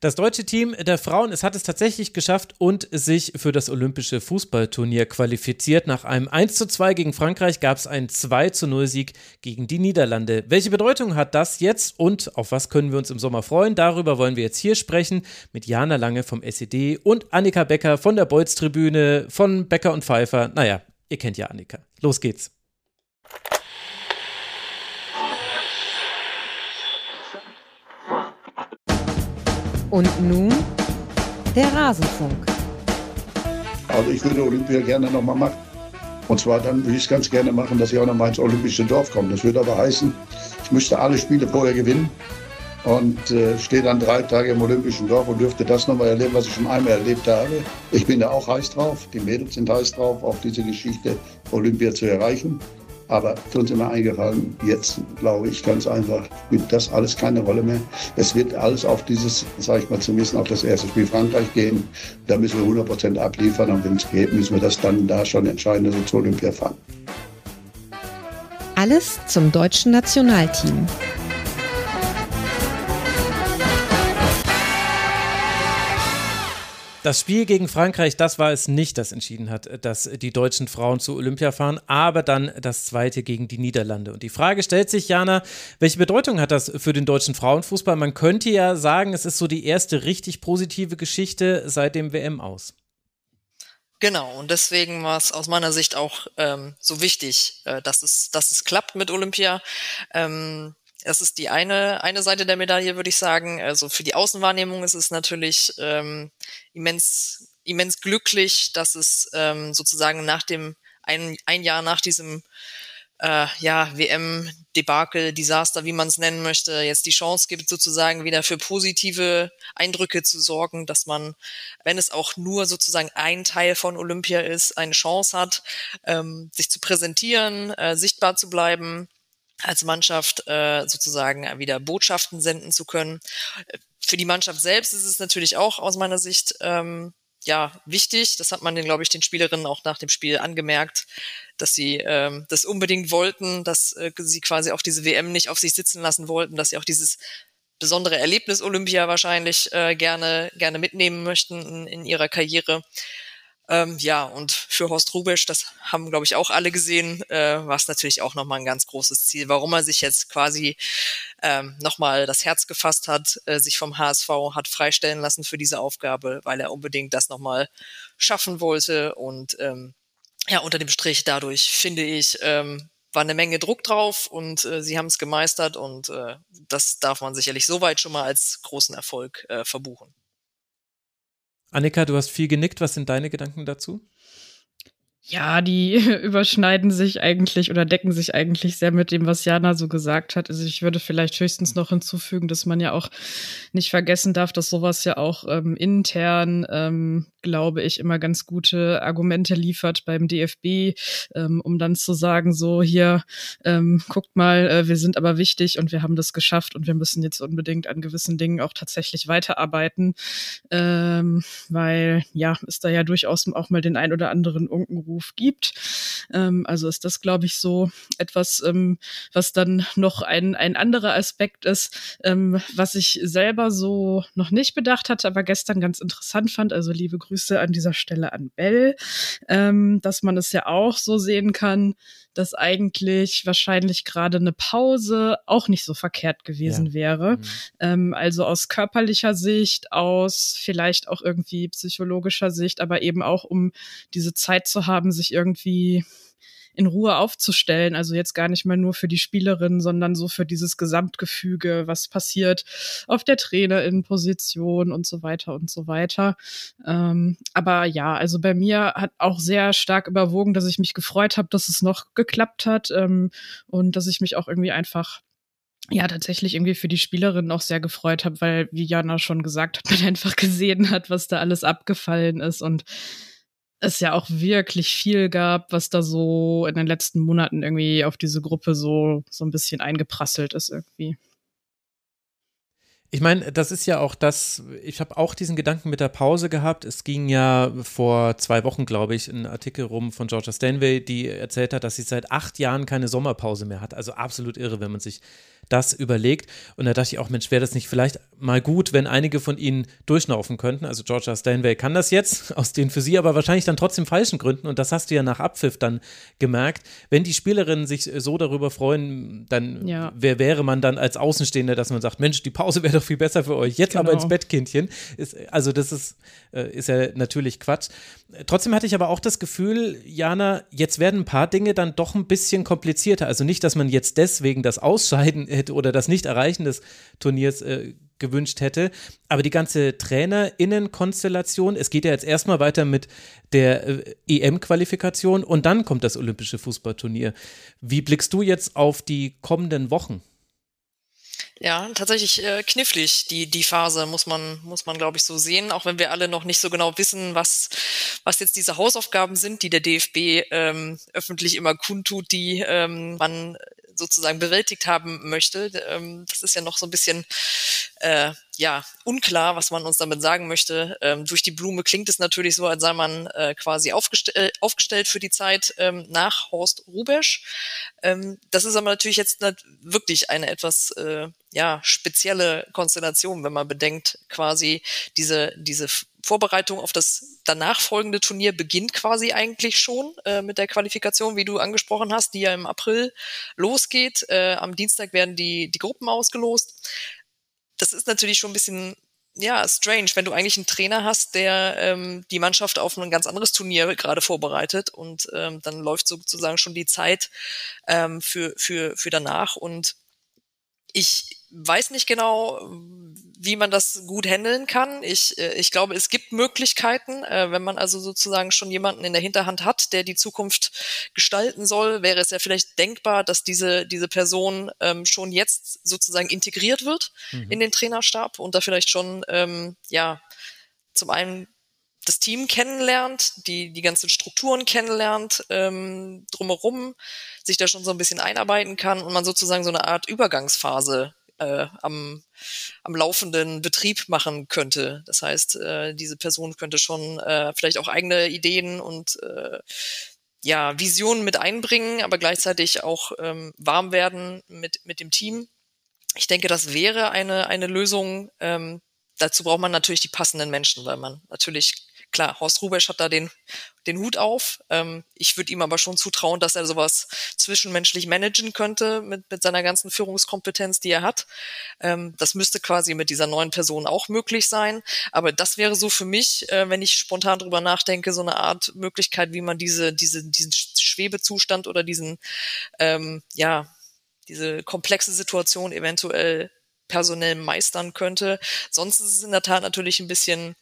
Das deutsche Team der Frauen, es hat es tatsächlich geschafft und sich für das olympische Fußballturnier qualifiziert. Nach einem 1 zu 2 gegen Frankreich gab es einen 2 zu 0 Sieg gegen die Niederlande. Welche Bedeutung hat das jetzt und auf was können wir uns im Sommer freuen? Darüber wollen wir jetzt hier sprechen mit Jana Lange vom SED und Annika Becker von der Bolz-Tribüne von Becker und Pfeiffer. Naja, ihr kennt ja Annika. Los geht's. Und nun der Rasenfunk. Also ich würde Olympia gerne nochmal machen. Und zwar dann würde ich es ganz gerne machen, dass ich auch nochmal ins olympische Dorf komme. Das würde aber heißen, ich müsste alle Spiele vorher gewinnen und äh, stehe dann drei Tage im olympischen Dorf und dürfte das nochmal erleben, was ich schon einmal erlebt habe. Ich bin da auch heiß drauf, die Mädels sind heiß drauf, auch diese Geschichte Olympia zu erreichen. Aber für uns immer eingefallen, jetzt glaube ich ganz einfach, spielt das alles keine Rolle mehr. Es wird alles auf dieses, sage ich mal zumindest auf das erste Spiel Frankreich gehen. Da müssen wir 100 Prozent abliefern und wenn es geht, müssen wir das dann da schon entscheiden, dass wir zur Olympia fahren. Alles zum deutschen Nationalteam. Das Spiel gegen Frankreich, das war es nicht, das entschieden hat, dass die deutschen Frauen zu Olympia fahren, aber dann das zweite gegen die Niederlande. Und die Frage stellt sich, Jana, welche Bedeutung hat das für den deutschen Frauenfußball? Man könnte ja sagen, es ist so die erste richtig positive Geschichte seit dem WM aus. Genau, und deswegen war es aus meiner Sicht auch ähm, so wichtig, äh, dass, es, dass es klappt mit Olympia. Ähm, das ist die eine, eine Seite der Medaille, würde ich sagen. Also für die Außenwahrnehmung ist es natürlich ähm, immens, immens glücklich, dass es ähm, sozusagen nach dem, ein, ein Jahr nach diesem äh, ja, WM-Debakel, Desaster, wie man es nennen möchte, jetzt die Chance gibt, sozusagen wieder für positive Eindrücke zu sorgen, dass man, wenn es auch nur sozusagen ein Teil von Olympia ist, eine Chance hat, ähm, sich zu präsentieren, äh, sichtbar zu bleiben als Mannschaft äh, sozusagen wieder Botschaften senden zu können. Für die Mannschaft selbst ist es natürlich auch aus meiner Sicht ähm, ja wichtig. Das hat man den, glaube ich, den Spielerinnen auch nach dem Spiel angemerkt, dass sie ähm, das unbedingt wollten, dass äh, sie quasi auch diese WM nicht auf sich sitzen lassen wollten, dass sie auch dieses besondere Erlebnis Olympia wahrscheinlich äh, gerne gerne mitnehmen möchten in, in ihrer Karriere. Ähm, ja, und für Horst Rubesch, das haben, glaube ich, auch alle gesehen, äh, war es natürlich auch nochmal ein ganz großes Ziel, warum er sich jetzt quasi ähm, nochmal das Herz gefasst hat, äh, sich vom HSV hat freistellen lassen für diese Aufgabe, weil er unbedingt das nochmal schaffen wollte. Und ähm, ja, unter dem Strich dadurch, finde ich, ähm, war eine Menge Druck drauf und äh, sie haben es gemeistert und äh, das darf man sicherlich soweit schon mal als großen Erfolg äh, verbuchen. Annika, du hast viel genickt. Was sind deine Gedanken dazu? Ja, die überschneiden sich eigentlich oder decken sich eigentlich sehr mit dem, was Jana so gesagt hat. Also ich würde vielleicht höchstens noch hinzufügen, dass man ja auch nicht vergessen darf, dass sowas ja auch ähm, intern, ähm, glaube ich, immer ganz gute Argumente liefert beim DFB, ähm, um dann zu sagen, so hier, ähm, guckt mal, äh, wir sind aber wichtig und wir haben das geschafft und wir müssen jetzt unbedingt an gewissen Dingen auch tatsächlich weiterarbeiten, ähm, weil ja, ist da ja durchaus auch mal den ein oder anderen Unkenruf Beruf gibt. Ähm, also ist das, glaube ich, so etwas, ähm, was dann noch ein, ein anderer Aspekt ist, ähm, was ich selber so noch nicht bedacht hatte, aber gestern ganz interessant fand. Also liebe Grüße an dieser Stelle an Bell, ähm, dass man es ja auch so sehen kann, dass eigentlich wahrscheinlich gerade eine Pause auch nicht so verkehrt gewesen ja. wäre. Mhm. Ähm, also aus körperlicher Sicht, aus vielleicht auch irgendwie psychologischer Sicht, aber eben auch um diese Zeit zu haben, sich irgendwie in Ruhe aufzustellen. Also jetzt gar nicht mal nur für die Spielerin, sondern so für dieses Gesamtgefüge, was passiert auf der Trainerin-Position und so weiter und so weiter. Ähm, aber ja, also bei mir hat auch sehr stark überwogen, dass ich mich gefreut habe, dass es noch geklappt hat ähm, und dass ich mich auch irgendwie einfach ja tatsächlich irgendwie für die Spielerin auch sehr gefreut habe, weil, wie Jana schon gesagt hat, man einfach gesehen hat, was da alles abgefallen ist und es ja auch wirklich viel gab, was da so in den letzten Monaten irgendwie auf diese Gruppe so, so ein bisschen eingeprasselt ist irgendwie. Ich meine, das ist ja auch das, ich habe auch diesen Gedanken mit der Pause gehabt. Es ging ja vor zwei Wochen, glaube ich, ein Artikel rum von Georgia Stanway, die erzählt hat, dass sie seit acht Jahren keine Sommerpause mehr hat. Also absolut irre, wenn man sich das überlegt. Und da dachte ich auch, Mensch, wäre das nicht vielleicht mal gut, wenn einige von ihnen durchnaufen könnten. Also Georgia Stanway kann das jetzt, aus den für sie aber wahrscheinlich dann trotzdem falschen Gründen. Und das hast du ja nach Abpfiff dann gemerkt. Wenn die Spielerinnen sich so darüber freuen, dann ja. wer wäre man dann als Außenstehender, dass man sagt, Mensch, die Pause wäre doch viel besser für euch. Jetzt genau. aber ins Bett, Kindchen. Ist, also das ist, äh, ist ja natürlich Quatsch. Trotzdem hatte ich aber auch das Gefühl, Jana, jetzt werden ein paar Dinge dann doch ein bisschen komplizierter. Also nicht, dass man jetzt deswegen das Ausscheiden hätte oder das Nicht-Erreichen des Turniers äh, gewünscht hätte. Aber die ganze TrainerInnen-Konstellation, es geht ja jetzt erstmal weiter mit der äh, EM-Qualifikation und dann kommt das Olympische Fußballturnier. Wie blickst du jetzt auf die kommenden Wochen? Ja, tatsächlich äh, knifflig, die, die Phase, muss man, muss man, glaube ich, so sehen, auch wenn wir alle noch nicht so genau wissen, was, was jetzt diese Hausaufgaben sind, die der DFB ähm, öffentlich immer kundtut, die ähm, man sozusagen bewältigt haben möchte. Ähm, das ist ja noch so ein bisschen äh, ja unklar, was man uns damit sagen möchte. Ähm, durch die Blume klingt es natürlich so, als sei man äh, quasi aufgestell äh, aufgestellt für die Zeit ähm, nach Horst Rubesch. Ähm, das ist aber natürlich jetzt wirklich eine etwas äh, ja spezielle Konstellation, wenn man bedenkt, quasi diese diese Vorbereitung auf das danach folgende Turnier beginnt quasi eigentlich schon äh, mit der Qualifikation, wie du angesprochen hast, die ja im April losgeht. Äh, am Dienstag werden die, die Gruppen ausgelost. Das ist natürlich schon ein bisschen ja, strange, wenn du eigentlich einen Trainer hast, der ähm, die Mannschaft auf ein ganz anderes Turnier gerade vorbereitet und ähm, dann läuft sozusagen schon die Zeit ähm, für, für, für danach. Und ich weiß nicht genau, wie man das gut handeln kann. Ich, äh, ich glaube, es gibt Möglichkeiten. Äh, wenn man also sozusagen schon jemanden in der Hinterhand hat, der die Zukunft gestalten soll, wäre es ja vielleicht denkbar, dass diese, diese Person ähm, schon jetzt sozusagen integriert wird mhm. in den Trainerstab und da vielleicht schon, ähm, ja, zum einen das Team kennenlernt, die, die ganzen Strukturen kennenlernt, ähm, drumherum sich da schon so ein bisschen einarbeiten kann und man sozusagen so eine Art Übergangsphase äh, am, am laufenden Betrieb machen könnte. Das heißt, äh, diese Person könnte schon äh, vielleicht auch eigene Ideen und äh, ja, Visionen mit einbringen, aber gleichzeitig auch ähm, warm werden mit, mit dem Team. Ich denke, das wäre eine, eine Lösung. Ähm, dazu braucht man natürlich die passenden Menschen, weil man natürlich Klar, Horst Rubesch hat da den, den Hut auf. Ähm, ich würde ihm aber schon zutrauen, dass er sowas zwischenmenschlich managen könnte mit, mit seiner ganzen Führungskompetenz, die er hat. Ähm, das müsste quasi mit dieser neuen Person auch möglich sein. Aber das wäre so für mich, äh, wenn ich spontan drüber nachdenke, so eine Art Möglichkeit, wie man diese, diese, diesen Schwebezustand oder diesen, ähm, ja, diese komplexe Situation eventuell personell meistern könnte. Sonst ist es in der Tat natürlich ein bisschen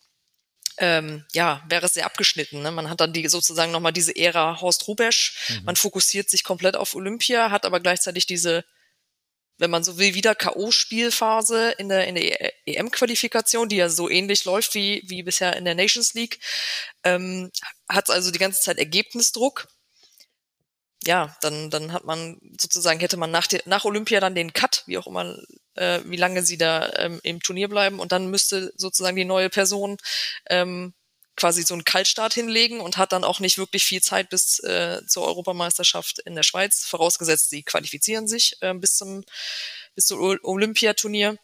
ähm, ja, wäre es sehr abgeschnitten. Ne? Man hat dann die sozusagen nochmal diese Ära Horst Rubesch. Mhm. Man fokussiert sich komplett auf Olympia, hat aber gleichzeitig diese, wenn man so will, wieder K.O.-Spielphase in der, in der EM-Qualifikation, die ja so ähnlich läuft wie, wie bisher in der Nations League. Ähm, hat also die ganze Zeit Ergebnisdruck ja, dann, dann hat man sozusagen, hätte man nach, nach Olympia dann den Cut, wie auch immer, äh, wie lange sie da ähm, im Turnier bleiben und dann müsste sozusagen die neue Person ähm, quasi so einen Kaltstart hinlegen und hat dann auch nicht wirklich viel Zeit bis äh, zur Europameisterschaft in der Schweiz, vorausgesetzt sie qualifizieren sich äh, bis zum bis zum Olympiaturnier.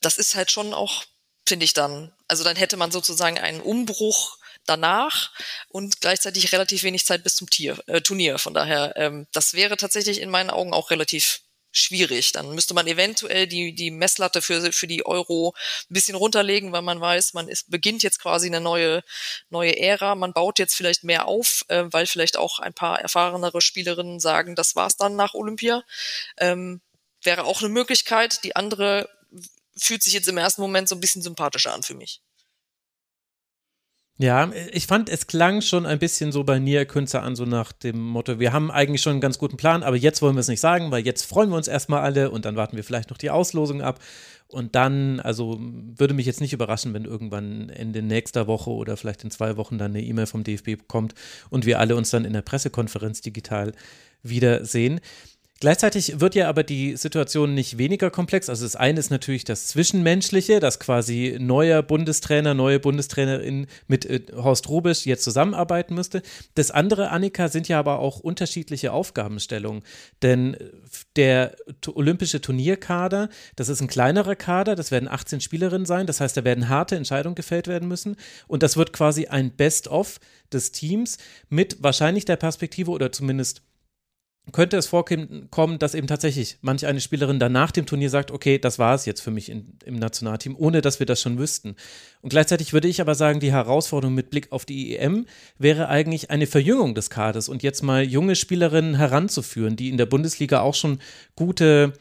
Das ist halt schon auch, finde ich dann, also dann hätte man sozusagen einen Umbruch danach und gleichzeitig relativ wenig Zeit bis zum Tier, äh, Turnier. Von daher, ähm, das wäre tatsächlich in meinen Augen auch relativ schwierig. Dann müsste man eventuell die, die Messlatte für, für die Euro ein bisschen runterlegen, weil man weiß, man ist, beginnt jetzt quasi eine neue, neue Ära. Man baut jetzt vielleicht mehr auf, äh, weil vielleicht auch ein paar erfahrenere Spielerinnen sagen, das war's dann nach Olympia. Ähm, wäre auch eine Möglichkeit. Die andere fühlt sich jetzt im ersten Moment so ein bisschen sympathischer an für mich. Ja, ich fand, es klang schon ein bisschen so bei Nia Künzer an, so nach dem Motto, wir haben eigentlich schon einen ganz guten Plan, aber jetzt wollen wir es nicht sagen, weil jetzt freuen wir uns erstmal alle und dann warten wir vielleicht noch die Auslosung ab. Und dann, also würde mich jetzt nicht überraschen, wenn irgendwann Ende nächster Woche oder vielleicht in zwei Wochen dann eine E-Mail vom DFB kommt und wir alle uns dann in der Pressekonferenz digital wiedersehen. Gleichzeitig wird ja aber die Situation nicht weniger komplex. Also das eine ist natürlich das Zwischenmenschliche, dass quasi neuer Bundestrainer, neue Bundestrainerin mit äh, Horst Rubisch jetzt zusammenarbeiten müsste. Das andere, Annika, sind ja aber auch unterschiedliche Aufgabenstellungen. Denn der olympische Turnierkader, das ist ein kleinerer Kader, das werden 18 Spielerinnen sein. Das heißt, da werden harte Entscheidungen gefällt werden müssen. Und das wird quasi ein Best-of des Teams mit wahrscheinlich der Perspektive oder zumindest könnte es vorkommen, dass eben tatsächlich manch eine Spielerin dann nach dem Turnier sagt, okay, das war es jetzt für mich in, im Nationalteam, ohne dass wir das schon wüssten. Und gleichzeitig würde ich aber sagen, die Herausforderung mit Blick auf die EM wäre eigentlich eine Verjüngung des Kaders und jetzt mal junge Spielerinnen heranzuführen, die in der Bundesliga auch schon gute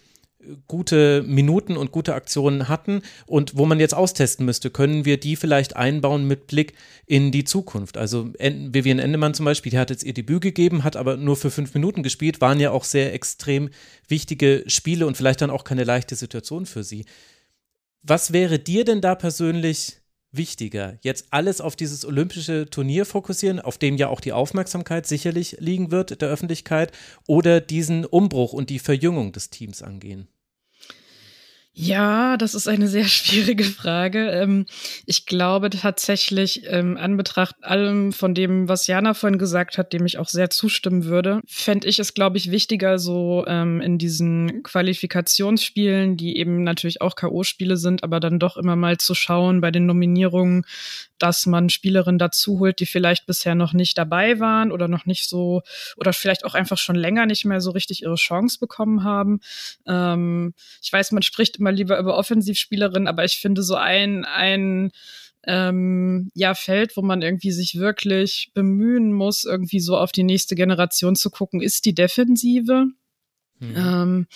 gute Minuten und gute Aktionen hatten und wo man jetzt austesten müsste, können wir die vielleicht einbauen mit Blick in die Zukunft. Also Vivian Endemann zum Beispiel, die hat jetzt ihr Debüt gegeben, hat aber nur für fünf Minuten gespielt, waren ja auch sehr extrem wichtige Spiele und vielleicht dann auch keine leichte Situation für sie. Was wäre dir denn da persönlich wichtiger? Jetzt alles auf dieses olympische Turnier fokussieren, auf dem ja auch die Aufmerksamkeit sicherlich liegen wird der Öffentlichkeit, oder diesen Umbruch und die Verjüngung des Teams angehen? Ja, das ist eine sehr schwierige Frage. Ähm, ich glaube tatsächlich, ähm, an Betracht allem von dem, was Jana vorhin gesagt hat, dem ich auch sehr zustimmen würde, fände ich es, glaube ich, wichtiger, so ähm, in diesen Qualifikationsspielen, die eben natürlich auch K.O.-Spiele sind, aber dann doch immer mal zu schauen bei den Nominierungen, dass man Spielerinnen dazu holt, die vielleicht bisher noch nicht dabei waren oder noch nicht so oder vielleicht auch einfach schon länger nicht mehr so richtig ihre Chance bekommen haben. Ähm, ich weiß, man spricht immer lieber über Offensivspielerinnen, aber ich finde so ein, ein ähm, ja, Feld, wo man irgendwie sich wirklich bemühen muss, irgendwie so auf die nächste Generation zu gucken, ist die Defensive. Mhm. Ähm,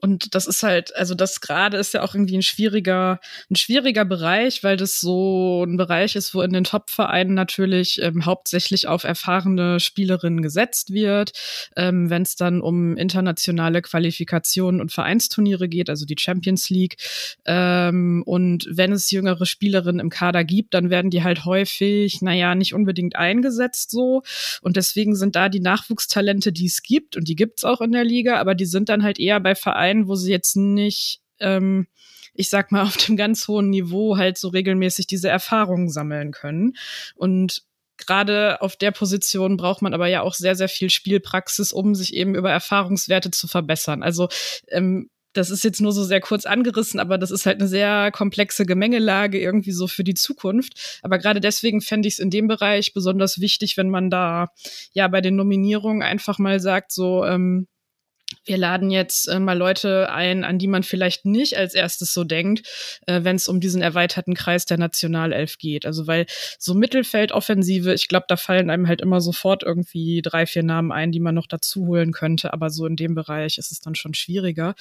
und das ist halt, also das gerade ist ja auch irgendwie ein schwieriger, ein schwieriger Bereich, weil das so ein Bereich ist, wo in den Top-Vereinen natürlich ähm, hauptsächlich auf erfahrene Spielerinnen gesetzt wird. Ähm, Wenn es dann um internationale Qualifikationen und Vereinsturniere geht, also die Champions League. Ähm, und wenn es jüngere Spielerinnen im Kader gibt, dann werden die halt häufig, naja, nicht unbedingt eingesetzt so. Und deswegen sind da die Nachwuchstalente, die es gibt, und die gibt es auch in der Liga, aber die die sind dann halt eher bei Vereinen, wo sie jetzt nicht, ähm, ich sag mal, auf dem ganz hohen Niveau halt so regelmäßig diese Erfahrungen sammeln können. Und gerade auf der Position braucht man aber ja auch sehr, sehr viel Spielpraxis, um sich eben über Erfahrungswerte zu verbessern. Also ähm, das ist jetzt nur so sehr kurz angerissen, aber das ist halt eine sehr komplexe Gemengelage irgendwie so für die Zukunft. Aber gerade deswegen fände ich es in dem Bereich besonders wichtig, wenn man da ja bei den Nominierungen einfach mal sagt, so ähm, wir laden jetzt äh, mal Leute ein, an die man vielleicht nicht als erstes so denkt, äh, wenn es um diesen erweiterten Kreis der Nationalelf geht. Also weil so Mittelfeldoffensive, ich glaube, da fallen einem halt immer sofort irgendwie drei, vier Namen ein, die man noch dazu holen könnte. Aber so in dem Bereich ist es dann schon schwieriger.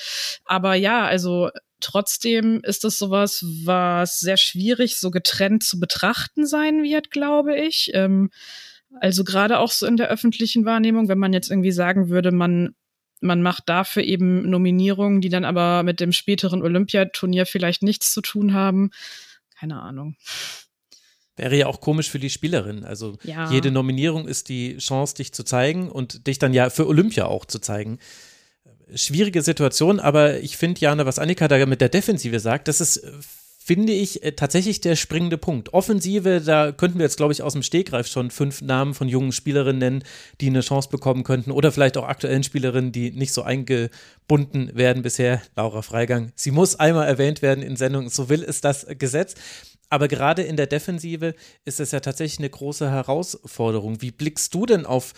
Aber ja, also trotzdem ist es sowas, was sehr schwierig so getrennt zu betrachten sein wird, glaube ich. Ähm, also gerade auch so in der öffentlichen Wahrnehmung, wenn man jetzt irgendwie sagen würde, man man macht dafür eben Nominierungen, die dann aber mit dem späteren Olympiaturnier vielleicht nichts zu tun haben. Keine Ahnung. Wäre ja auch komisch für die Spielerin. Also ja. jede Nominierung ist die Chance, dich zu zeigen und dich dann ja für Olympia auch zu zeigen. Schwierige Situation, aber ich finde, Jana, was Annika da mit der Defensive sagt, das ist finde ich äh, tatsächlich der springende Punkt. Offensive, da könnten wir jetzt, glaube ich, aus dem Stegreif schon fünf Namen von jungen Spielerinnen nennen, die eine Chance bekommen könnten. Oder vielleicht auch aktuellen Spielerinnen, die nicht so eingebunden werden bisher. Laura Freigang. Sie muss einmal erwähnt werden in Sendungen, so will es das Gesetz. Aber gerade in der Defensive ist es ja tatsächlich eine große Herausforderung. Wie blickst du denn auf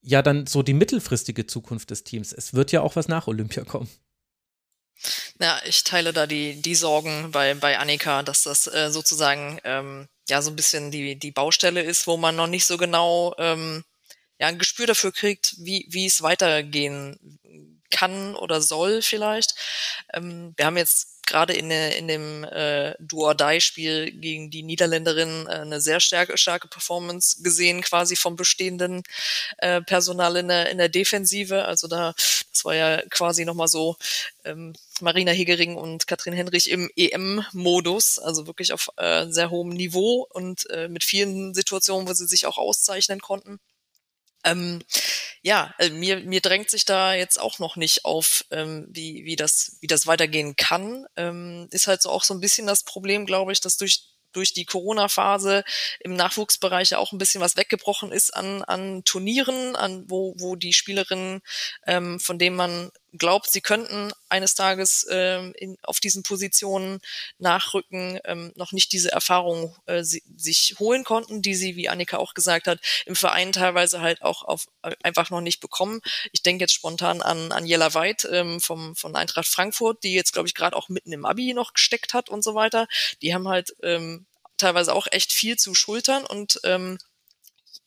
ja dann so die mittelfristige Zukunft des Teams? Es wird ja auch was nach Olympia kommen. Ja, ich teile da die, die Sorgen bei, bei Annika, dass das äh, sozusagen ähm, ja so ein bisschen die, die Baustelle ist, wo man noch nicht so genau ähm, ja, ein Gespür dafür kriegt, wie, wie es weitergehen kann oder soll vielleicht. Ähm, wir haben jetzt gerade in, in dem äh, Do-or-Die-Spiel gegen die Niederländerin äh, eine sehr starke, starke Performance gesehen, quasi vom bestehenden äh, Personal in der, in der Defensive. Also da, das war ja quasi nochmal so ähm, Marina Hegering und Katrin Henrich im EM-Modus, also wirklich auf äh, sehr hohem Niveau und äh, mit vielen Situationen, wo sie sich auch auszeichnen konnten. Ähm, ja, äh, mir, mir drängt sich da jetzt auch noch nicht auf, ähm, wie, wie, das, wie das weitergehen kann. Ähm, ist halt so auch so ein bisschen das Problem, glaube ich, dass durch durch die Corona-Phase im Nachwuchsbereich ja auch ein bisschen was weggebrochen ist an, an Turnieren, an wo, wo die Spielerinnen, ähm, von denen man glaubt, sie könnten eines Tages ähm, in, auf diesen Positionen nachrücken, ähm, noch nicht diese Erfahrung äh, sie, sich holen konnten, die sie, wie Annika auch gesagt hat, im Verein teilweise halt auch auf, äh, einfach noch nicht bekommen. Ich denke jetzt spontan an, an Jella Weid ähm, vom, von Eintracht Frankfurt, die jetzt, glaube ich, gerade auch mitten im Abi noch gesteckt hat und so weiter. Die haben halt ähm, teilweise auch echt viel zu schultern und ähm,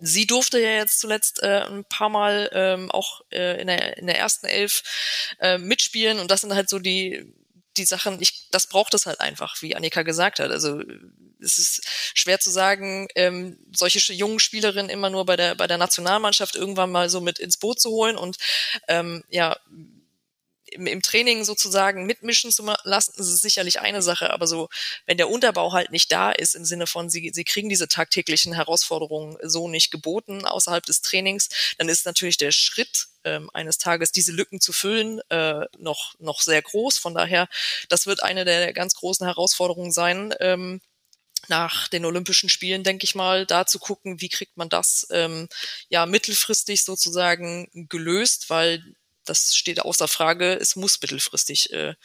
Sie durfte ja jetzt zuletzt äh, ein paar Mal ähm, auch äh, in, der, in der ersten Elf äh, mitspielen und das sind halt so die die Sachen, ich, das braucht es halt einfach, wie Annika gesagt hat. Also es ist schwer zu sagen, ähm, solche jungen Spielerinnen immer nur bei der bei der Nationalmannschaft irgendwann mal so mit ins Boot zu holen und ähm, ja im, im Training sozusagen mitmischen zu lassen, ist sicherlich eine Sache, aber so, wenn der Unterbau halt nicht da ist, im Sinne von, sie, sie kriegen diese tagtäglichen Herausforderungen so nicht geboten außerhalb des Trainings, dann ist natürlich der Schritt ähm, eines Tages diese Lücken zu füllen, äh, noch, noch sehr groß. Von daher, das wird eine der ganz großen Herausforderungen sein. Ähm, nach den Olympischen Spielen, denke ich mal, da zu gucken, wie kriegt man das ähm, ja mittelfristig sozusagen gelöst, weil das steht außer Frage. Es muss mittelfristig äh,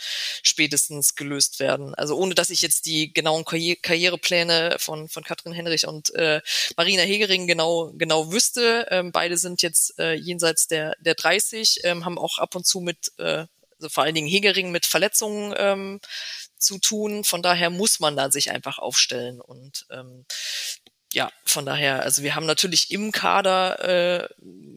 spätestens gelöst werden. Also ohne, dass ich jetzt die genauen Karri Karrierepläne von, von Katrin Henrich und äh, Marina Hegering genau, genau wüsste. Ähm, beide sind jetzt äh, jenseits der, der 30, ähm, haben auch ab und zu mit, äh, also vor allen Dingen Hegering mit Verletzungen ähm, zu tun. Von daher muss man da sich einfach aufstellen. Und ähm, ja, von daher, also wir haben natürlich im Kader äh,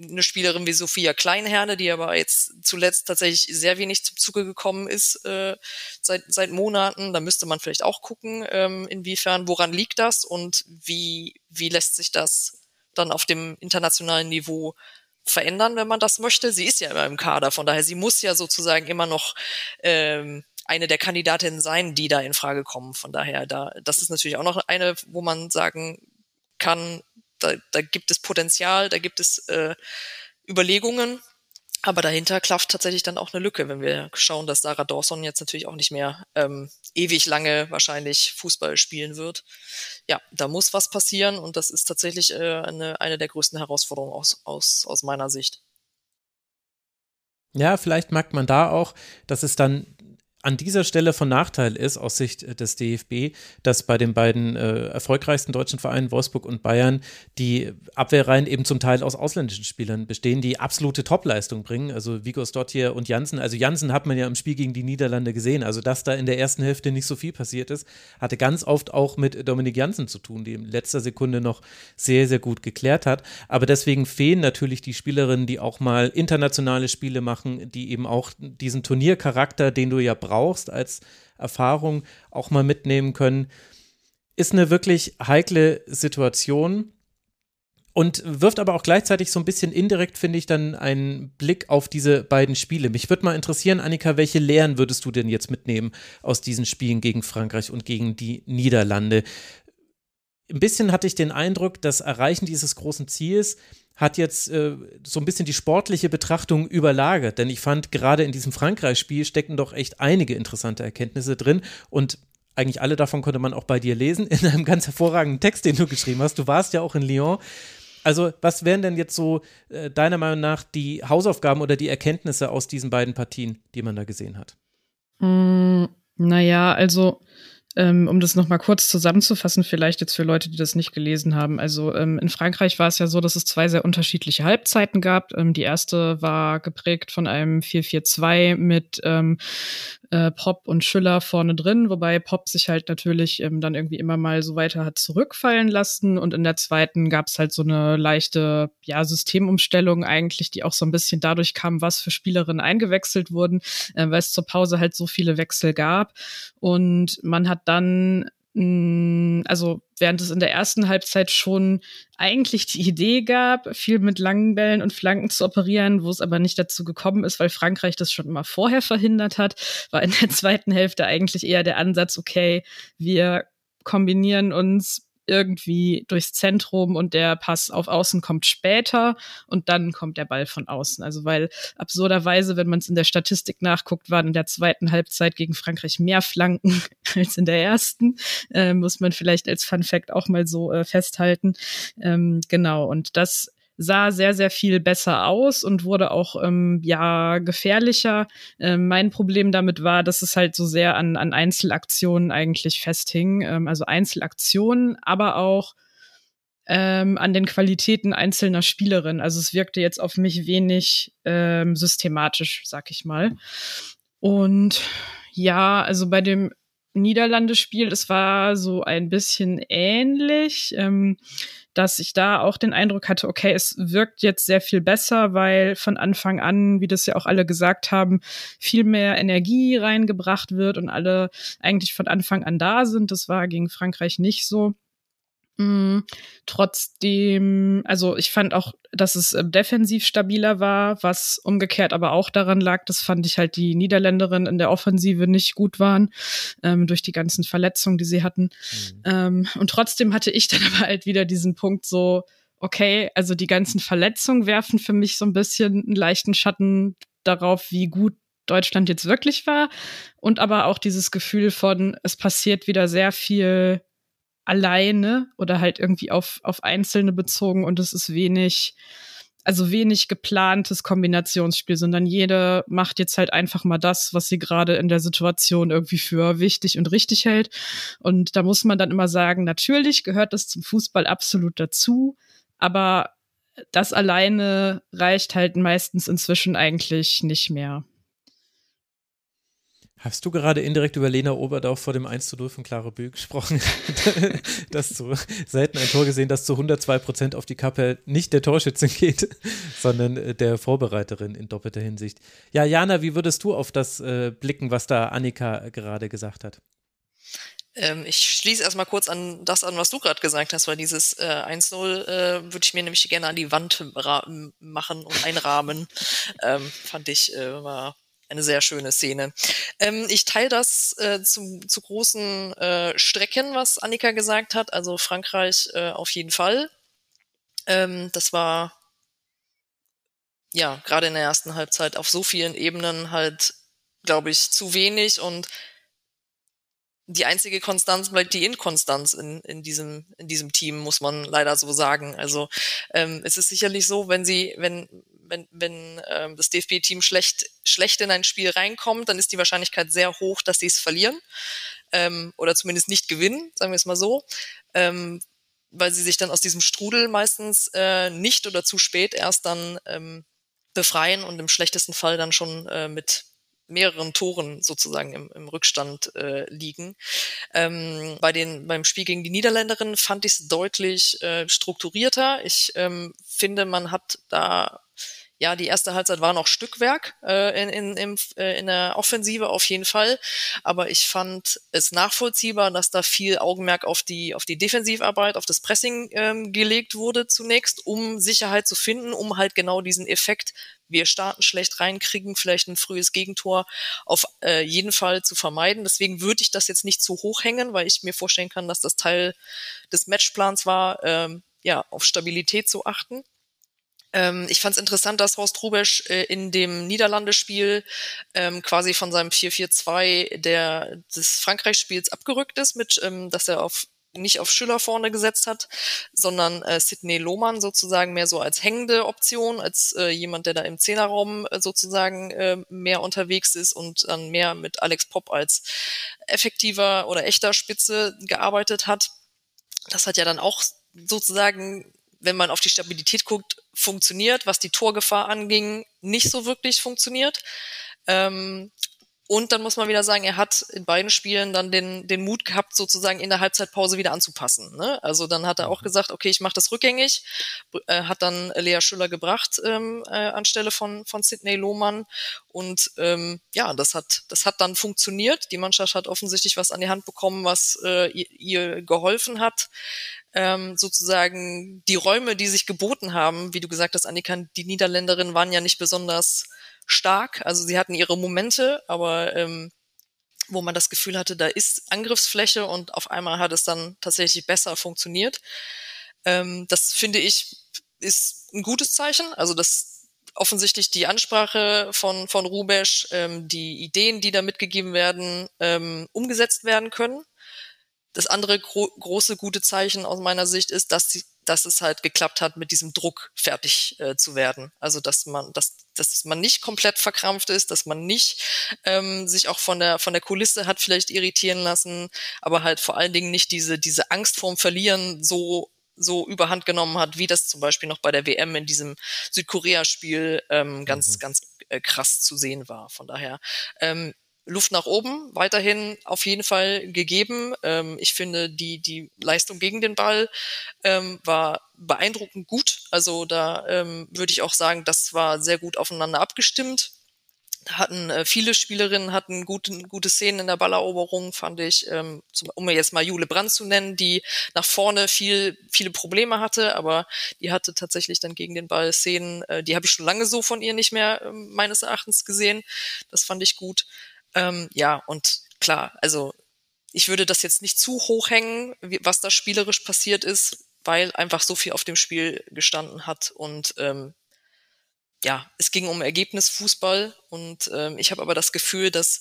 eine Spielerin wie Sophia Kleinherne, die aber jetzt zuletzt tatsächlich sehr wenig zum Zuge gekommen ist äh, seit, seit Monaten. Da müsste man vielleicht auch gucken, ähm, inwiefern, woran liegt das und wie, wie lässt sich das dann auf dem internationalen Niveau verändern, wenn man das möchte. Sie ist ja immer im Kader, von daher, sie muss ja sozusagen immer noch ähm, eine der Kandidatinnen sein, die da in Frage kommen. Von daher, da, das ist natürlich auch noch eine, wo man sagen kann, da, da gibt es Potenzial, da gibt es äh, Überlegungen, aber dahinter klafft tatsächlich dann auch eine Lücke, wenn wir schauen, dass Sarah Dawson jetzt natürlich auch nicht mehr ähm, ewig lange wahrscheinlich Fußball spielen wird. Ja, da muss was passieren und das ist tatsächlich äh, eine, eine der größten Herausforderungen aus, aus, aus meiner Sicht. Ja, vielleicht merkt man da auch, dass es dann an dieser Stelle von Nachteil ist aus Sicht des DFB, dass bei den beiden äh, erfolgreichsten deutschen Vereinen Wolfsburg und Bayern die Abwehrreihen eben zum Teil aus ausländischen Spielern bestehen, die absolute Topleistung bringen. Also Vigo Stottier und Jansen. Also Jansen hat man ja im Spiel gegen die Niederlande gesehen. Also dass da in der ersten Hälfte nicht so viel passiert ist, hatte ganz oft auch mit Dominik Jansen zu tun, die in letzter Sekunde noch sehr, sehr gut geklärt hat. Aber deswegen fehlen natürlich die Spielerinnen, die auch mal internationale Spiele machen, die eben auch diesen Turniercharakter, den du ja brauchst, brauchst als Erfahrung, auch mal mitnehmen können. Ist eine wirklich heikle Situation und wirft aber auch gleichzeitig so ein bisschen indirekt, finde ich, dann einen Blick auf diese beiden Spiele. Mich würde mal interessieren, Annika, welche Lehren würdest du denn jetzt mitnehmen aus diesen Spielen gegen Frankreich und gegen die Niederlande? Ein bisschen hatte ich den Eindruck, das Erreichen dieses großen Ziels hat jetzt äh, so ein bisschen die sportliche Betrachtung überlagert. Denn ich fand, gerade in diesem Frankreich-Spiel stecken doch echt einige interessante Erkenntnisse drin. Und eigentlich alle davon konnte man auch bei dir lesen, in einem ganz hervorragenden Text, den du geschrieben hast. Du warst ja auch in Lyon. Also, was wären denn jetzt so äh, deiner Meinung nach die Hausaufgaben oder die Erkenntnisse aus diesen beiden Partien, die man da gesehen hat? Mm, naja, also um das nochmal kurz zusammenzufassen, vielleicht jetzt für Leute, die das nicht gelesen haben. Also ähm, in Frankreich war es ja so, dass es zwei sehr unterschiedliche Halbzeiten gab. Ähm, die erste war geprägt von einem 4-4-2 mit ähm, äh, Pop und Schüller vorne drin, wobei Pop sich halt natürlich ähm, dann irgendwie immer mal so weiter hat zurückfallen lassen. Und in der zweiten gab es halt so eine leichte ja, Systemumstellung eigentlich, die auch so ein bisschen dadurch kam, was für Spielerinnen eingewechselt wurden, äh, weil es zur Pause halt so viele Wechsel gab. Und man hat dann mm, also während es in der ersten Halbzeit schon eigentlich die Idee gab, viel mit langen Bällen und Flanken zu operieren, wo es aber nicht dazu gekommen ist, weil Frankreich das schon immer vorher verhindert hat, war in der zweiten Hälfte eigentlich eher der Ansatz, okay, wir kombinieren uns irgendwie durchs Zentrum und der Pass auf Außen kommt später und dann kommt der Ball von außen. Also weil absurderweise, wenn man es in der Statistik nachguckt, waren in der zweiten Halbzeit gegen Frankreich mehr Flanken als in der ersten. Äh, muss man vielleicht als Fun Fact auch mal so äh, festhalten. Ähm, genau, und das sah sehr, sehr viel besser aus und wurde auch ähm, ja gefährlicher. Ähm, mein Problem damit war, dass es halt so sehr an, an Einzelaktionen eigentlich festhing. Ähm, also Einzelaktionen, aber auch ähm, an den Qualitäten einzelner Spielerinnen. Also es wirkte jetzt auf mich wenig ähm, systematisch, sag ich mal. Und ja, also bei dem Niederlande-Spiel, es war so ein bisschen ähnlich. Ähm, dass ich da auch den Eindruck hatte, okay, es wirkt jetzt sehr viel besser, weil von Anfang an, wie das ja auch alle gesagt haben, viel mehr Energie reingebracht wird und alle eigentlich von Anfang an da sind. Das war gegen Frankreich nicht so. Mm, trotzdem, also ich fand auch, dass es äh, defensiv stabiler war, was umgekehrt aber auch daran lag, das fand ich halt die Niederländerinnen in der Offensive nicht gut waren, ähm, durch die ganzen Verletzungen, die sie hatten. Mhm. Ähm, und trotzdem hatte ich dann aber halt wieder diesen Punkt so, okay, also die ganzen Verletzungen werfen für mich so ein bisschen einen leichten Schatten darauf, wie gut Deutschland jetzt wirklich war. Und aber auch dieses Gefühl von, es passiert wieder sehr viel alleine oder halt irgendwie auf, auf Einzelne bezogen und es ist wenig, also wenig geplantes Kombinationsspiel, sondern jede macht jetzt halt einfach mal das, was sie gerade in der Situation irgendwie für wichtig und richtig hält. Und da muss man dann immer sagen, natürlich gehört das zum Fußball absolut dazu, aber das alleine reicht halt meistens inzwischen eigentlich nicht mehr. Hast du gerade indirekt über Lena Oberdorf vor dem 1 zu 0 von Clara Bühl gesprochen? das zu selten ein Tor gesehen, das zu 102 Prozent auf die Kappe nicht der Torschützin geht, sondern äh, der Vorbereiterin in doppelter Hinsicht. Ja, Jana, wie würdest du auf das äh, blicken, was da Annika gerade gesagt hat? Ähm, ich schließe erstmal kurz an das an, was du gerade gesagt hast, weil dieses äh, 1-0 äh, würde ich mir nämlich gerne an die Wand machen und einrahmen. ähm, fand ich, äh, war eine sehr schöne Szene. Ähm, ich teile das äh, zu, zu großen äh, Strecken, was Annika gesagt hat. Also Frankreich äh, auf jeden Fall. Ähm, das war ja gerade in der ersten Halbzeit auf so vielen Ebenen halt, glaube ich, zu wenig und die einzige Konstanz bleibt die Inkonstanz in, in, diesem, in diesem Team, muss man leider so sagen. Also ähm, es ist sicherlich so, wenn sie, wenn, wenn, wenn ähm, das DFB-Team schlecht, schlecht in ein Spiel reinkommt, dann ist die Wahrscheinlichkeit sehr hoch, dass sie es verlieren ähm, oder zumindest nicht gewinnen, sagen wir es mal so, ähm, weil sie sich dann aus diesem Strudel meistens äh, nicht oder zu spät erst dann ähm, befreien und im schlechtesten Fall dann schon äh, mit mehreren Toren sozusagen im, im Rückstand äh, liegen. Ähm, bei den beim Spiel gegen die Niederländerinnen fand ich es deutlich äh, strukturierter. Ich ähm, finde, man hat da ja, die erste Halbzeit war noch Stückwerk äh, in, in, in, äh, in der Offensive auf jeden Fall. Aber ich fand es nachvollziehbar, dass da viel Augenmerk auf die, auf die Defensivarbeit, auf das Pressing ähm, gelegt wurde zunächst, um Sicherheit zu finden, um halt genau diesen Effekt, wir starten schlecht reinkriegen, vielleicht ein frühes Gegentor auf äh, jeden Fall zu vermeiden. Deswegen würde ich das jetzt nicht zu hoch hängen, weil ich mir vorstellen kann, dass das Teil des Matchplans war, ähm, ja, auf Stabilität zu achten. Ähm, ich fand es interessant, dass Horst Rubesch äh, in dem Niederlandespiel ähm, quasi von seinem 4-4-2 der des Frankreich-Spiels abgerückt ist, mit ähm, dass er auf nicht auf Schüller vorne gesetzt hat, sondern äh, Sidney Lohmann sozusagen mehr so als hängende Option, als äh, jemand, der da im Zehnerraum äh, sozusagen äh, mehr unterwegs ist und dann mehr mit Alex Popp als effektiver oder echter Spitze gearbeitet hat. Das hat ja dann auch sozusagen wenn man auf die Stabilität guckt, funktioniert, was die Torgefahr anging, nicht so wirklich funktioniert. Ähm, und dann muss man wieder sagen, er hat in beiden Spielen dann den, den Mut gehabt, sozusagen in der Halbzeitpause wieder anzupassen. Ne? Also dann hat er auch mhm. gesagt, okay, ich mache das rückgängig, äh, hat dann Lea Schüller gebracht ähm, äh, anstelle von, von Sidney Lohmann. Und ähm, ja, das hat, das hat dann funktioniert. Die Mannschaft hat offensichtlich was an die Hand bekommen, was äh, ihr, ihr geholfen hat ähm, sozusagen die Räume, die sich geboten haben, wie du gesagt hast, Annika, die Niederländerinnen waren ja nicht besonders stark. Also sie hatten ihre Momente, aber ähm, wo man das Gefühl hatte, da ist Angriffsfläche und auf einmal hat es dann tatsächlich besser funktioniert. Ähm, das finde ich ist ein gutes Zeichen. Also das offensichtlich die Ansprache von, von Rubesch, ähm, die Ideen, die da mitgegeben werden, ähm, umgesetzt werden können. Das andere gro große gute Zeichen aus meiner Sicht ist, dass, die, dass es halt geklappt hat, mit diesem Druck fertig äh, zu werden. Also dass man, dass, dass man nicht komplett verkrampft ist, dass man nicht ähm, sich auch von der von der Kulisse hat vielleicht irritieren lassen, aber halt vor allen Dingen nicht diese diese Angst vorm Verlieren so so überhand genommen hat, wie das zum Beispiel noch bei der WM in diesem Südkorea-Spiel ähm, ganz, mhm. ganz äh, krass zu sehen war. Von daher ähm, Luft nach oben, weiterhin auf jeden Fall gegeben. Ähm, ich finde, die, die Leistung gegen den Ball ähm, war beeindruckend gut. Also da ähm, würde ich auch sagen, das war sehr gut aufeinander abgestimmt hatten äh, viele Spielerinnen hatten gute, gute Szenen in der Balleroberung, fand ich, ähm, zum, um jetzt mal Jule Brand zu nennen, die nach vorne viel, viele Probleme hatte, aber die hatte tatsächlich dann gegen den Ball Szenen, äh, die habe ich schon lange so von ihr nicht mehr äh, meines Erachtens gesehen. Das fand ich gut. Ähm, ja, und klar, also ich würde das jetzt nicht zu hoch hängen, was da spielerisch passiert ist, weil einfach so viel auf dem Spiel gestanden hat und ähm, ja, es ging um Ergebnisfußball und ähm, ich habe aber das Gefühl, dass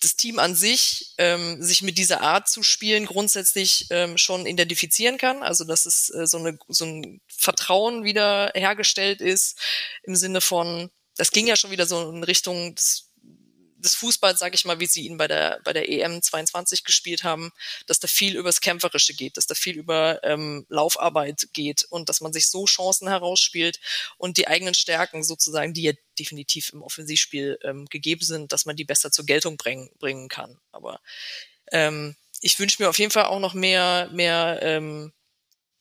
das Team an sich ähm, sich mit dieser Art zu spielen grundsätzlich ähm, schon identifizieren kann. Also dass es äh, so, eine, so ein Vertrauen wieder hergestellt ist im Sinne von, das ging ja schon wieder so in Richtung des des Fußballs, sage ich mal, wie sie ihn bei der bei der EM 22 gespielt haben, dass da viel übers Kämpferische geht, dass da viel über ähm, Laufarbeit geht und dass man sich so Chancen herausspielt und die eigenen Stärken sozusagen, die ja definitiv im Offensivspiel ähm, gegeben sind, dass man die besser zur Geltung bringen, bringen kann. Aber ähm, ich wünsche mir auf jeden Fall auch noch mehr mehr ähm,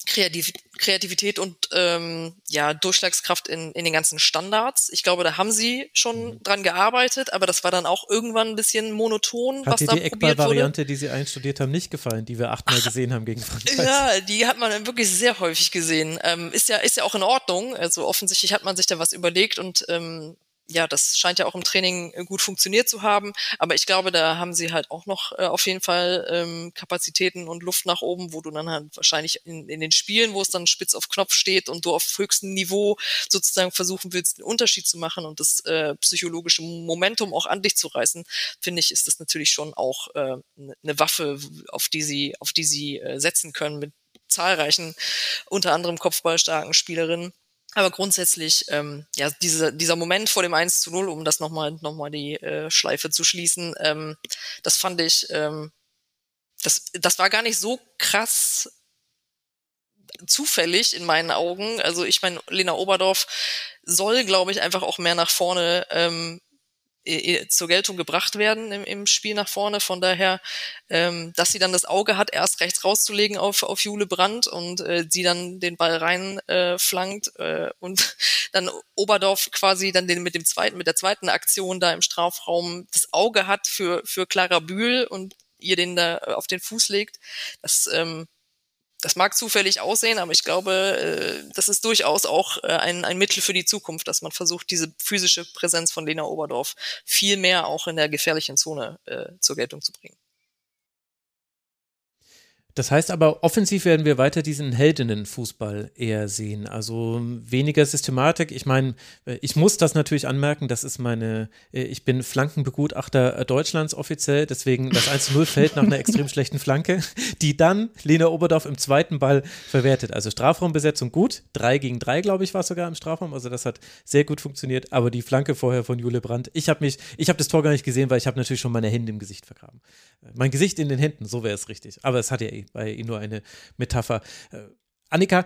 Kreativ Kreativität und ähm, ja Durchschlagskraft in, in den ganzen Standards. Ich glaube, da haben sie schon mhm. dran gearbeitet, aber das war dann auch irgendwann ein bisschen monoton. Hat was dir die Eckball-Variante, die sie einstudiert haben, nicht gefallen, die wir achtmal gesehen haben gegen Frankreich? Ja, die hat man wirklich sehr häufig gesehen. Ähm, ist ja ist ja auch in Ordnung. Also offensichtlich hat man sich da was überlegt und ähm, ja, das scheint ja auch im Training äh, gut funktioniert zu haben. Aber ich glaube, da haben sie halt auch noch äh, auf jeden Fall ähm, Kapazitäten und Luft nach oben, wo du dann halt wahrscheinlich in, in den Spielen, wo es dann spitz auf Knopf steht und du auf höchstem Niveau sozusagen versuchen willst, einen Unterschied zu machen und das äh, psychologische Momentum auch an dich zu reißen, finde ich, ist das natürlich schon auch äh, eine Waffe, auf die sie, auf die sie äh, setzen können mit zahlreichen, unter anderem kopfballstarken Spielerinnen. Aber grundsätzlich, ähm, ja, diese, dieser Moment vor dem 1 zu 0, um das nochmal noch mal die äh, Schleife zu schließen, ähm, das fand ich, ähm, das, das war gar nicht so krass zufällig in meinen Augen. Also ich meine, Lena Oberdorf soll, glaube ich, einfach auch mehr nach vorne ähm, zur Geltung gebracht werden im, im Spiel nach vorne. Von daher, ähm, dass sie dann das Auge hat, erst rechts rauszulegen auf, auf Jule Brandt und äh, sie dann den Ball rein äh, flankt äh, und dann Oberdorf quasi dann den mit dem zweiten, mit der zweiten Aktion da im Strafraum das Auge hat für, für Clara Bühl und ihr den da auf den Fuß legt. Das ähm, das mag zufällig aussehen, aber ich glaube, äh, das ist durchaus auch äh, ein, ein Mittel für die Zukunft, dass man versucht, diese physische Präsenz von Lena Oberdorf viel mehr auch in der gefährlichen Zone äh, zur Geltung zu bringen. Das heißt aber, offensiv werden wir weiter diesen Heldinnenfußball eher sehen. Also weniger Systematik. Ich meine, ich muss das natürlich anmerken, das ist meine, ich bin Flankenbegutachter Deutschlands offiziell, deswegen das 1-0 fällt nach einer extrem schlechten Flanke, die dann Lena Oberdorf im zweiten Ball verwertet. Also Strafraumbesetzung gut, 3 gegen 3, glaube ich, war es sogar im Strafraum, also das hat sehr gut funktioniert, aber die Flanke vorher von Jule Brandt, ich habe mich, ich habe das Tor gar nicht gesehen, weil ich habe natürlich schon meine Hände im Gesicht vergraben. Mein Gesicht in den Händen, so wäre es richtig, aber es hat ja eh bei ihm nur eine Metapher. Äh, Annika,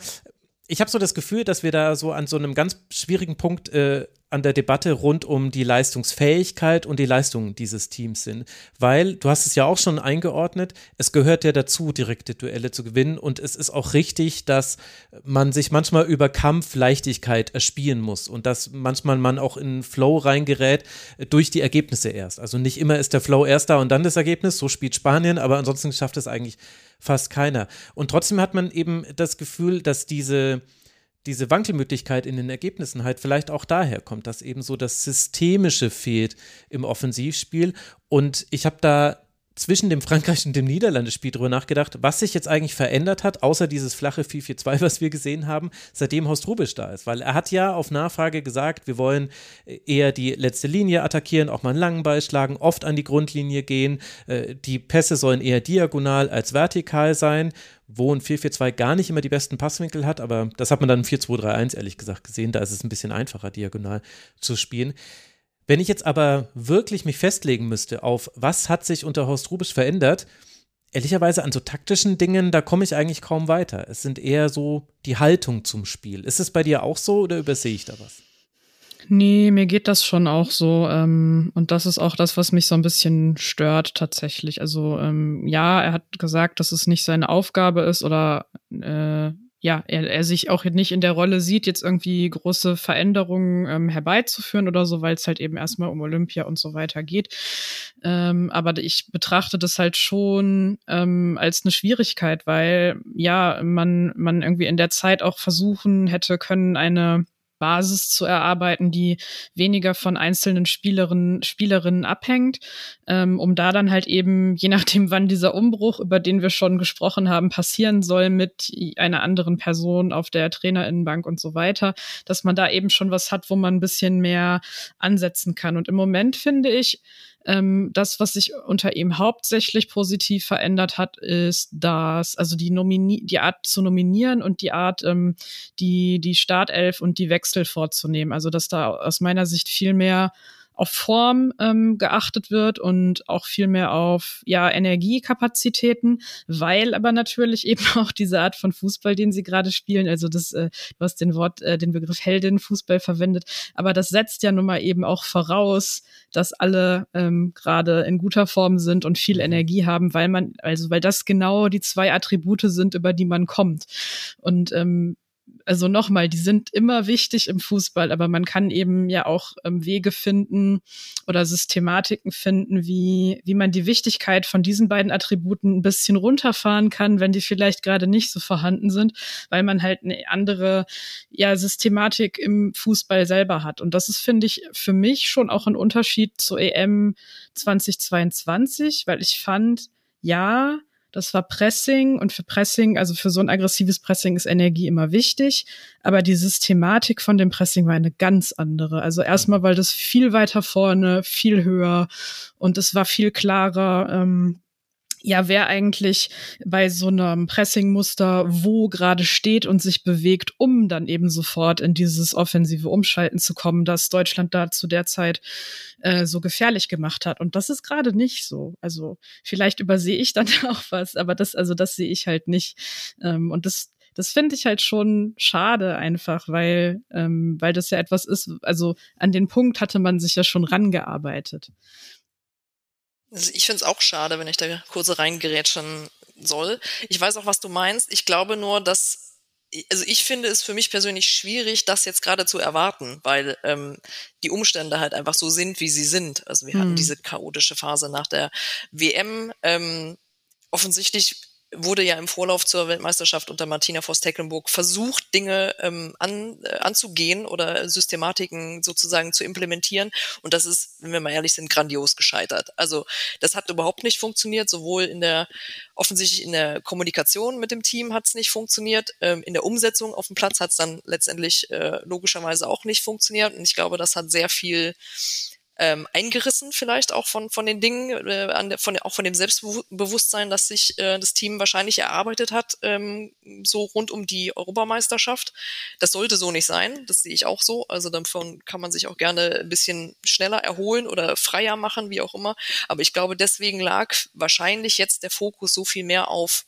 ich habe so das Gefühl, dass wir da so an so einem ganz schwierigen Punkt äh, an der Debatte rund um die Leistungsfähigkeit und die Leistung dieses Teams sind. Weil, du hast es ja auch schon eingeordnet, es gehört ja dazu, direkte Duelle zu gewinnen und es ist auch richtig, dass man sich manchmal über Kampfleichtigkeit erspielen muss und dass manchmal man auch in Flow reingerät durch die Ergebnisse erst. Also nicht immer ist der Flow erst da und dann das Ergebnis, so spielt Spanien, aber ansonsten schafft es eigentlich fast keiner. Und trotzdem hat man eben das Gefühl, dass diese diese Wankelmöglichkeit in den Ergebnissen halt vielleicht auch daher kommt, dass eben so das Systemische fehlt im Offensivspiel. Und ich habe da zwischen dem Frankreich und dem Niederlande-Spiel drüber nachgedacht, was sich jetzt eigentlich verändert hat, außer dieses flache 4-4-2, was wir gesehen haben, seitdem Horst Rubisch da ist. Weil er hat ja auf Nachfrage gesagt, wir wollen eher die letzte Linie attackieren, auch mal einen langen Ball schlagen, oft an die Grundlinie gehen. Äh, die Pässe sollen eher diagonal als vertikal sein, wo ein 4-4-2 gar nicht immer die besten Passwinkel hat, aber das hat man dann im 4-2-3-1 ehrlich gesagt gesehen. Da ist es ein bisschen einfacher, diagonal zu spielen. Wenn ich jetzt aber wirklich mich festlegen müsste auf, was hat sich unter Horst Rubisch verändert, ehrlicherweise an so taktischen Dingen, da komme ich eigentlich kaum weiter. Es sind eher so die Haltung zum Spiel. Ist es bei dir auch so oder übersehe ich da was? Nee, mir geht das schon auch so. Ähm, und das ist auch das, was mich so ein bisschen stört tatsächlich. Also ähm, ja, er hat gesagt, dass es nicht seine Aufgabe ist oder äh, ja, er, er sich auch nicht in der Rolle sieht, jetzt irgendwie große Veränderungen ähm, herbeizuführen oder so, weil es halt eben erstmal um Olympia und so weiter geht. Ähm, aber ich betrachte das halt schon ähm, als eine Schwierigkeit, weil ja, man, man irgendwie in der Zeit auch versuchen hätte können, eine Basis zu erarbeiten, die weniger von einzelnen Spielerinnen, Spielerinnen abhängt, ähm, um da dann halt eben, je nachdem, wann dieser Umbruch, über den wir schon gesprochen haben, passieren soll mit einer anderen Person auf der Trainerinnenbank und so weiter, dass man da eben schon was hat, wo man ein bisschen mehr ansetzen kann. Und im Moment finde ich, ähm, das, was sich unter ihm hauptsächlich positiv verändert hat, ist, dass also die Nomini die Art zu nominieren und die Art, ähm, die die Startelf und die Wechsel vorzunehmen. Also dass da aus meiner Sicht viel mehr auf Form ähm, geachtet wird und auch viel mehr auf ja Energiekapazitäten, weil aber natürlich eben auch diese Art von Fußball, den sie gerade spielen, also das, äh, du hast den Wort, äh, den Begriff Heldin Fußball verwendet, aber das setzt ja nun mal eben auch voraus, dass alle ähm, gerade in guter Form sind und viel mhm. Energie haben, weil man, also weil das genau die zwei Attribute sind, über die man kommt. Und ähm, also nochmal, die sind immer wichtig im Fußball, aber man kann eben ja auch ähm, Wege finden oder Systematiken finden, wie, wie man die Wichtigkeit von diesen beiden Attributen ein bisschen runterfahren kann, wenn die vielleicht gerade nicht so vorhanden sind, weil man halt eine andere ja, Systematik im Fußball selber hat. Und das ist, finde ich, für mich schon auch ein Unterschied zur EM 2022, weil ich fand, ja, das war Pressing und für Pressing, also für so ein aggressives Pressing ist Energie immer wichtig. Aber die Systematik von dem Pressing war eine ganz andere. Also erstmal, weil das viel weiter vorne, viel höher und es war viel klarer. Ähm, ja, wer eigentlich bei so einem Pressing-Muster wo gerade steht und sich bewegt, um dann eben sofort in dieses offensive Umschalten zu kommen, das Deutschland da zu der Zeit äh, so gefährlich gemacht hat. Und das ist gerade nicht so. Also vielleicht übersehe ich dann auch was, aber das, also das sehe ich halt nicht. Ähm, und das, das finde ich halt schon schade einfach, weil, ähm, weil das ja etwas ist, also an den Punkt hatte man sich ja schon rangearbeitet. Also ich finde es auch schade, wenn ich da kurz reingerätschen soll. Ich weiß auch, was du meinst. Ich glaube nur, dass also ich finde es für mich persönlich schwierig, das jetzt gerade zu erwarten, weil ähm, die Umstände halt einfach so sind, wie sie sind. Also wir hm. hatten diese chaotische Phase nach der WM. Ähm, offensichtlich wurde ja im Vorlauf zur Weltmeisterschaft unter Martina Voss-Tecklenburg versucht, Dinge ähm, an, äh, anzugehen oder Systematiken sozusagen zu implementieren. Und das ist, wenn wir mal ehrlich sind, grandios gescheitert. Also das hat überhaupt nicht funktioniert, sowohl in der, offensichtlich in der Kommunikation mit dem Team hat es nicht funktioniert, ähm, in der Umsetzung auf dem Platz hat es dann letztendlich äh, logischerweise auch nicht funktioniert. Und ich glaube, das hat sehr viel ähm, eingerissen vielleicht auch von, von den Dingen, äh, an der, von, auch von dem Selbstbewusstsein, das sich äh, das Team wahrscheinlich erarbeitet hat, ähm, so rund um die Europameisterschaft. Das sollte so nicht sein, das sehe ich auch so. Also davon kann man sich auch gerne ein bisschen schneller erholen oder freier machen, wie auch immer. Aber ich glaube, deswegen lag wahrscheinlich jetzt der Fokus so viel mehr auf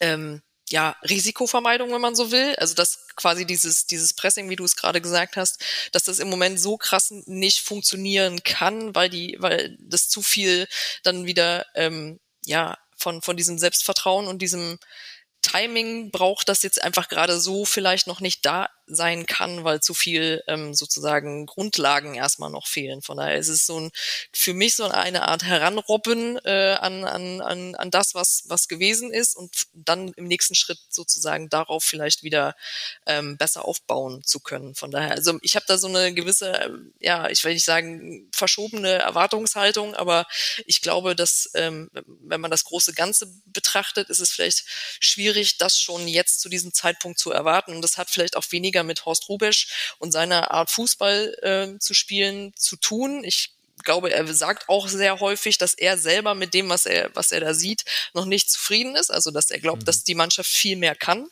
ähm, ja, Risikovermeidung, wenn man so will. Also dass quasi dieses, dieses Pressing, wie du es gerade gesagt hast, dass das im Moment so krass nicht funktionieren kann, weil die, weil das zu viel dann wieder ähm, ja von, von diesem Selbstvertrauen und diesem Timing braucht, das jetzt einfach gerade so vielleicht noch nicht da sein kann, weil zu viel ähm, sozusagen Grundlagen erstmal noch fehlen. Von daher ist es so ein für mich so eine Art Heranrobben äh, an, an, an, an das, was, was gewesen ist und dann im nächsten Schritt sozusagen darauf vielleicht wieder ähm, besser aufbauen zu können. Von daher, also ich habe da so eine gewisse, äh, ja, ich will nicht sagen, verschobene Erwartungshaltung, aber ich glaube, dass ähm, wenn man das große Ganze betrachtet, ist es vielleicht schwierig, das schon jetzt zu diesem Zeitpunkt zu erwarten. Und das hat vielleicht auch weniger mit Horst Rubesch und seiner Art Fußball äh, zu spielen zu tun. Ich glaube, er sagt auch sehr häufig, dass er selber mit dem, was er, was er da sieht, noch nicht zufrieden ist. Also, dass er glaubt, mhm. dass die Mannschaft viel mehr kann.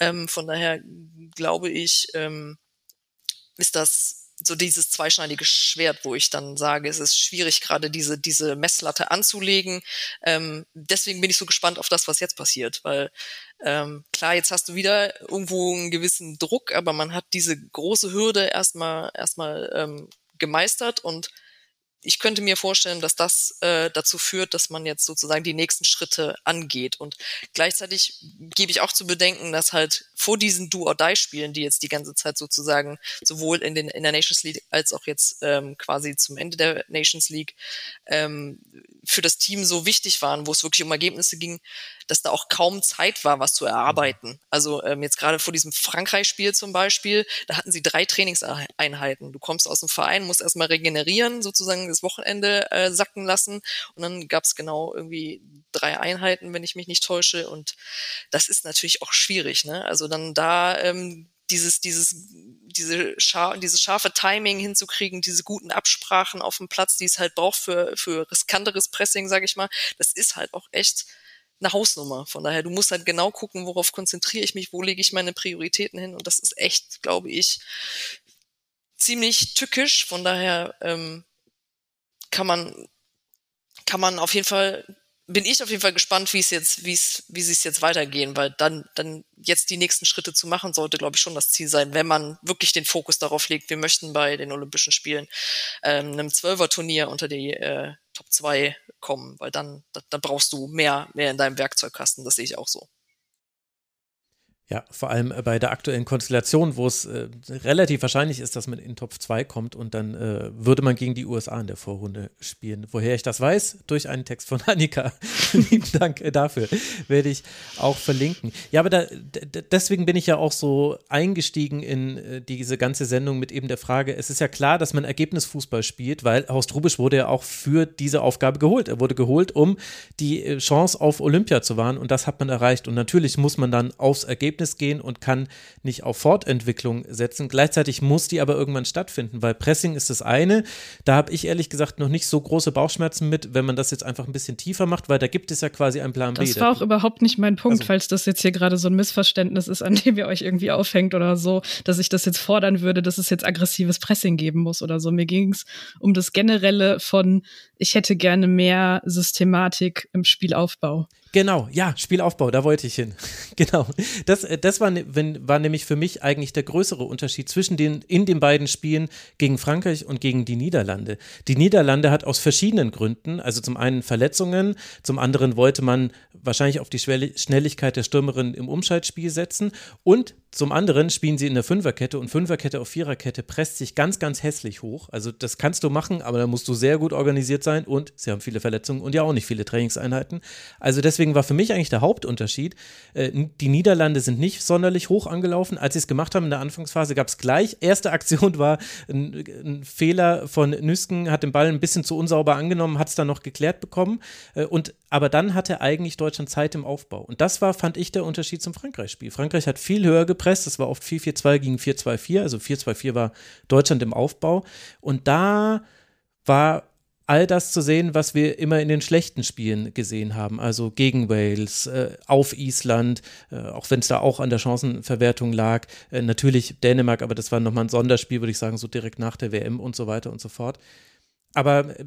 Ähm, von daher glaube ich, ähm, ist das so dieses zweischneidige Schwert, wo ich dann sage, es ist schwierig, gerade diese, diese Messlatte anzulegen. Ähm, deswegen bin ich so gespannt auf das, was jetzt passiert, weil ähm, klar, jetzt hast du wieder irgendwo einen gewissen Druck, aber man hat diese große Hürde erstmal erstmal ähm, gemeistert und ich könnte mir vorstellen, dass das äh, dazu führt, dass man jetzt sozusagen die nächsten Schritte angeht. Und gleichzeitig gebe ich auch zu bedenken, dass halt vor diesen Do-or-Die-Spielen, die jetzt die ganze Zeit sozusagen sowohl in, den, in der Nations League als auch jetzt ähm, quasi zum Ende der Nations League ähm, für das Team so wichtig waren, wo es wirklich um Ergebnisse ging, dass da auch kaum Zeit war, was zu erarbeiten. Also ähm, jetzt gerade vor diesem Frankreich-Spiel zum Beispiel, da hatten sie drei Trainingseinheiten. Du kommst aus dem Verein, musst erstmal regenerieren, sozusagen das Wochenende äh, sacken lassen und dann gab es genau irgendwie drei Einheiten, wenn ich mich nicht täusche. Und das ist natürlich auch schwierig. Ne? Also dann da ähm, dieses, dieses, diese schar dieses scharfe Timing hinzukriegen, diese guten Absprachen auf dem Platz, die es halt braucht für, für riskanteres Pressing, sage ich mal, das ist halt auch echt eine Hausnummer. Von daher, du musst halt genau gucken, worauf konzentriere ich mich, wo lege ich meine Prioritäten hin. Und das ist echt, glaube ich, ziemlich tückisch. Von daher ähm, kann man kann man auf jeden Fall bin ich auf jeden Fall gespannt, wie es jetzt, wie es, wie sie es jetzt weitergehen, weil dann, dann jetzt die nächsten Schritte zu machen, sollte, glaube ich, schon das Ziel sein, wenn man wirklich den Fokus darauf legt, wir möchten bei den Olympischen Spielen ähm, einem Zwölfer-Turnier unter die äh, Top 2 kommen, weil dann, da, da brauchst du mehr, mehr in deinem Werkzeugkasten, das sehe ich auch so. Ja, vor allem bei der aktuellen Konstellation, wo es äh, relativ wahrscheinlich ist, dass man in Top 2 kommt und dann äh, würde man gegen die USA in der Vorrunde spielen. Woher ich das weiß? Durch einen Text von Annika. Lieben Dank äh, dafür. Werde ich auch verlinken. Ja, aber da, deswegen bin ich ja auch so eingestiegen in äh, diese ganze Sendung mit eben der Frage, es ist ja klar, dass man Ergebnisfußball spielt, weil Horst Rubisch wurde ja auch für diese Aufgabe geholt. Er wurde geholt, um die äh, Chance auf Olympia zu wahren und das hat man erreicht. Und natürlich muss man dann aufs Ergebnis Ergebnis gehen und kann nicht auf Fortentwicklung setzen. Gleichzeitig muss die aber irgendwann stattfinden, weil Pressing ist das eine. Da habe ich ehrlich gesagt noch nicht so große Bauchschmerzen mit, wenn man das jetzt einfach ein bisschen tiefer macht, weil da gibt es ja quasi einen Plan B. Das war auch überhaupt nicht mein Punkt, also, falls das jetzt hier gerade so ein Missverständnis ist, an dem ihr euch irgendwie aufhängt oder so, dass ich das jetzt fordern würde, dass es jetzt aggressives Pressing geben muss oder so. Mir ging es um das Generelle von, ich hätte gerne mehr Systematik im Spielaufbau. Genau, ja, Spielaufbau, da wollte ich hin. genau. Das, äh, das war, ne, wenn, war nämlich für mich eigentlich der größere Unterschied zwischen den, in den beiden Spielen gegen Frankreich und gegen die Niederlande. Die Niederlande hat aus verschiedenen Gründen, also zum einen Verletzungen, zum anderen wollte man wahrscheinlich auf die Schnelligkeit der Stürmerin im Umschaltspiel setzen und zum anderen spielen sie in der Fünferkette und Fünferkette auf Viererkette presst sich ganz, ganz hässlich hoch. Also das kannst du machen, aber da musst du sehr gut organisiert sein und sie haben viele Verletzungen und ja auch nicht viele Trainingseinheiten. Also deswegen war für mich eigentlich der Hauptunterschied, äh, die Niederlande sind nicht sonderlich hoch angelaufen. Als sie es gemacht haben in der Anfangsphase, gab es gleich, erste Aktion war ein, ein, Fehler von Nüsken, hat den Ball ein bisschen zu unsauber angenommen, hat es dann noch geklärt bekommen. Äh, und, aber dann hatte eigentlich Deutschland Zeit im Aufbau. Und das war, fand ich, der Unterschied zum Frankreich-Spiel. Frankreich hat viel höher gepresst. Das war oft 4-4-2 gegen 4-2-4. Also 4-2-4 war Deutschland im Aufbau. Und da war all das zu sehen, was wir immer in den schlechten Spielen gesehen haben. Also gegen Wales, äh, auf Island, äh, auch wenn es da auch an der Chancenverwertung lag. Äh, natürlich Dänemark, aber das war nochmal ein Sonderspiel, würde ich sagen, so direkt nach der WM und so weiter und so fort. Aber äh,